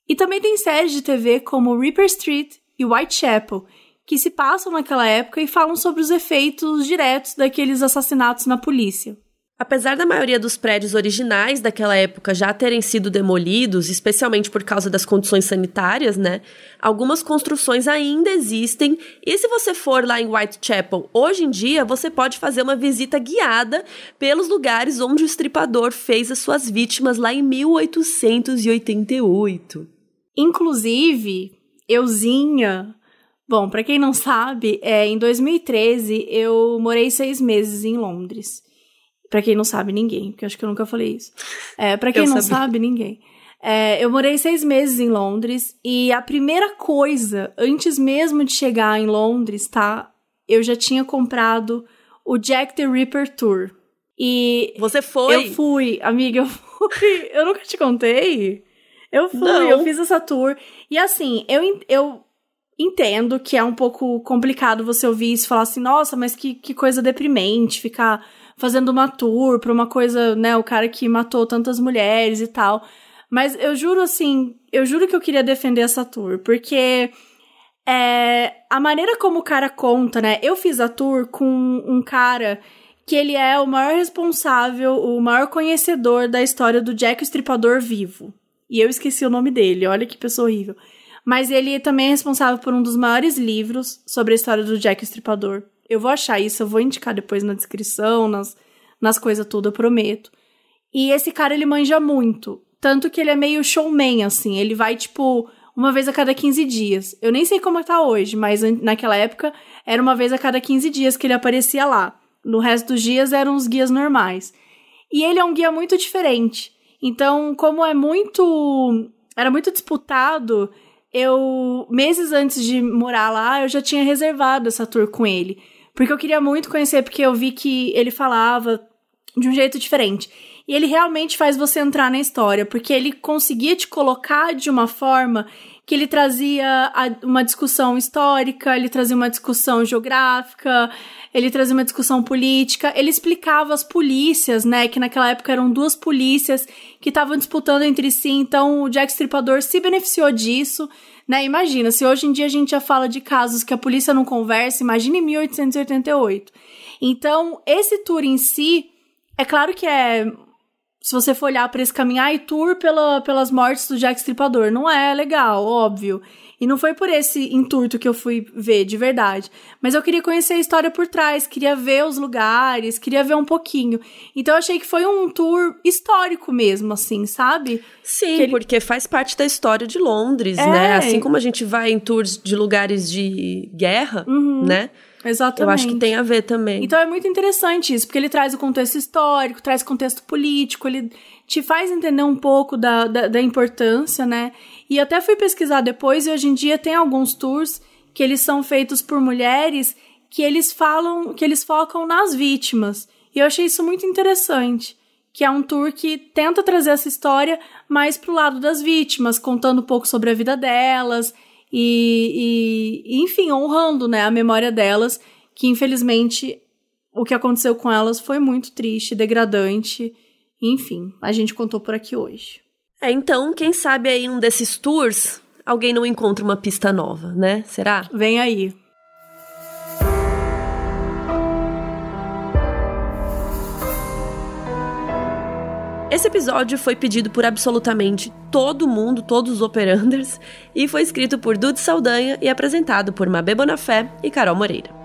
Speaker 1: E também tem séries de TV como Reaper Street e Whitechapel, que se passam naquela época e falam sobre os efeitos diretos daqueles assassinatos na polícia.
Speaker 2: Apesar da maioria dos prédios originais daquela época já terem sido demolidos, especialmente por causa das condições sanitárias, né? Algumas construções ainda existem. E se você for lá em Whitechapel hoje em dia, você pode fazer uma visita guiada pelos lugares onde o estripador fez as suas vítimas lá em 1888.
Speaker 1: Inclusive, euzinha. Bom, para quem não sabe, é, em 2013 eu morei seis meses em Londres. Pra quem não sabe, ninguém, porque acho que eu nunca falei isso. É, pra quem eu não sabia. sabe, ninguém. É, eu morei seis meses em Londres e a primeira coisa, antes mesmo de chegar em Londres, tá? Eu já tinha comprado o Jack the Ripper Tour. E.
Speaker 2: Você foi?
Speaker 1: Eu fui, amiga, eu fui. Eu nunca te contei. Eu fui, não. eu fiz essa tour. E assim, eu, eu entendo que é um pouco complicado você ouvir isso e falar assim, nossa, mas que, que coisa deprimente ficar fazendo uma tour pra uma coisa, né, o cara que matou tantas mulheres e tal. Mas eu juro assim, eu juro que eu queria defender essa tour, porque é, a maneira como o cara conta, né? Eu fiz a tour com um cara que ele é o maior responsável, o maior conhecedor da história do Jack o Estripador vivo. E eu esqueci o nome dele, olha que pessoa horrível. Mas ele também é responsável por um dos maiores livros sobre a história do Jack o Estripador. Eu vou achar isso, eu vou indicar depois na descrição, nas, nas coisas tudo, eu prometo. E esse cara, ele manja muito. Tanto que ele é meio showman, assim. Ele vai, tipo, uma vez a cada 15 dias. Eu nem sei como tá hoje, mas naquela época era uma vez a cada 15 dias que ele aparecia lá. No resto dos dias eram os guias normais. E ele é um guia muito diferente. Então, como é muito. Era muito disputado, eu. Meses antes de morar lá, eu já tinha reservado essa tour com ele. Porque eu queria muito conhecer, porque eu vi que ele falava de um jeito diferente. E ele realmente faz você entrar na história, porque ele conseguia te colocar de uma forma que ele trazia uma discussão histórica, ele trazia uma discussão geográfica, ele trazia uma discussão política, ele explicava as polícias, né, que naquela época eram duas polícias que estavam disputando entre si, então o Jack Stripador se beneficiou disso, né? Imagina, se hoje em dia a gente já fala de casos que a polícia não conversa, imagine em 1888. Então, esse tour em si, é claro que é se você for olhar para esse caminho, ai, tour pela, pelas mortes do Jack Stripador, não é legal, óbvio. E não foi por esse intuito que eu fui ver, de verdade. Mas eu queria conhecer a história por trás, queria ver os lugares, queria ver um pouquinho. Então eu achei que foi um tour histórico mesmo, assim, sabe?
Speaker 2: Sim, ele... porque faz parte da história de Londres, é. né? Assim como a gente vai em tours de lugares de guerra, uhum. né?
Speaker 1: Exatamente.
Speaker 2: Eu acho que tem a ver também.
Speaker 1: Então é muito interessante isso, porque ele traz o contexto histórico, traz contexto político, ele te faz entender um pouco da, da, da importância, né? E até fui pesquisar depois, e hoje em dia tem alguns tours que eles são feitos por mulheres que eles falam, que eles focam nas vítimas. E eu achei isso muito interessante. Que é um tour que tenta trazer essa história mais pro lado das vítimas, contando um pouco sobre a vida delas e, e enfim, honrando né, a memória delas, que infelizmente o que aconteceu com elas foi muito triste, degradante. Enfim, a gente contou por aqui hoje.
Speaker 2: É, então, quem sabe aí um desses tours, alguém não encontra uma pista nova, né? Será?
Speaker 1: Vem aí.
Speaker 2: Esse episódio foi pedido por absolutamente todo mundo, todos os operanders, e foi escrito por Dude Saldanha e apresentado por Mabê Bonafé e Carol Moreira.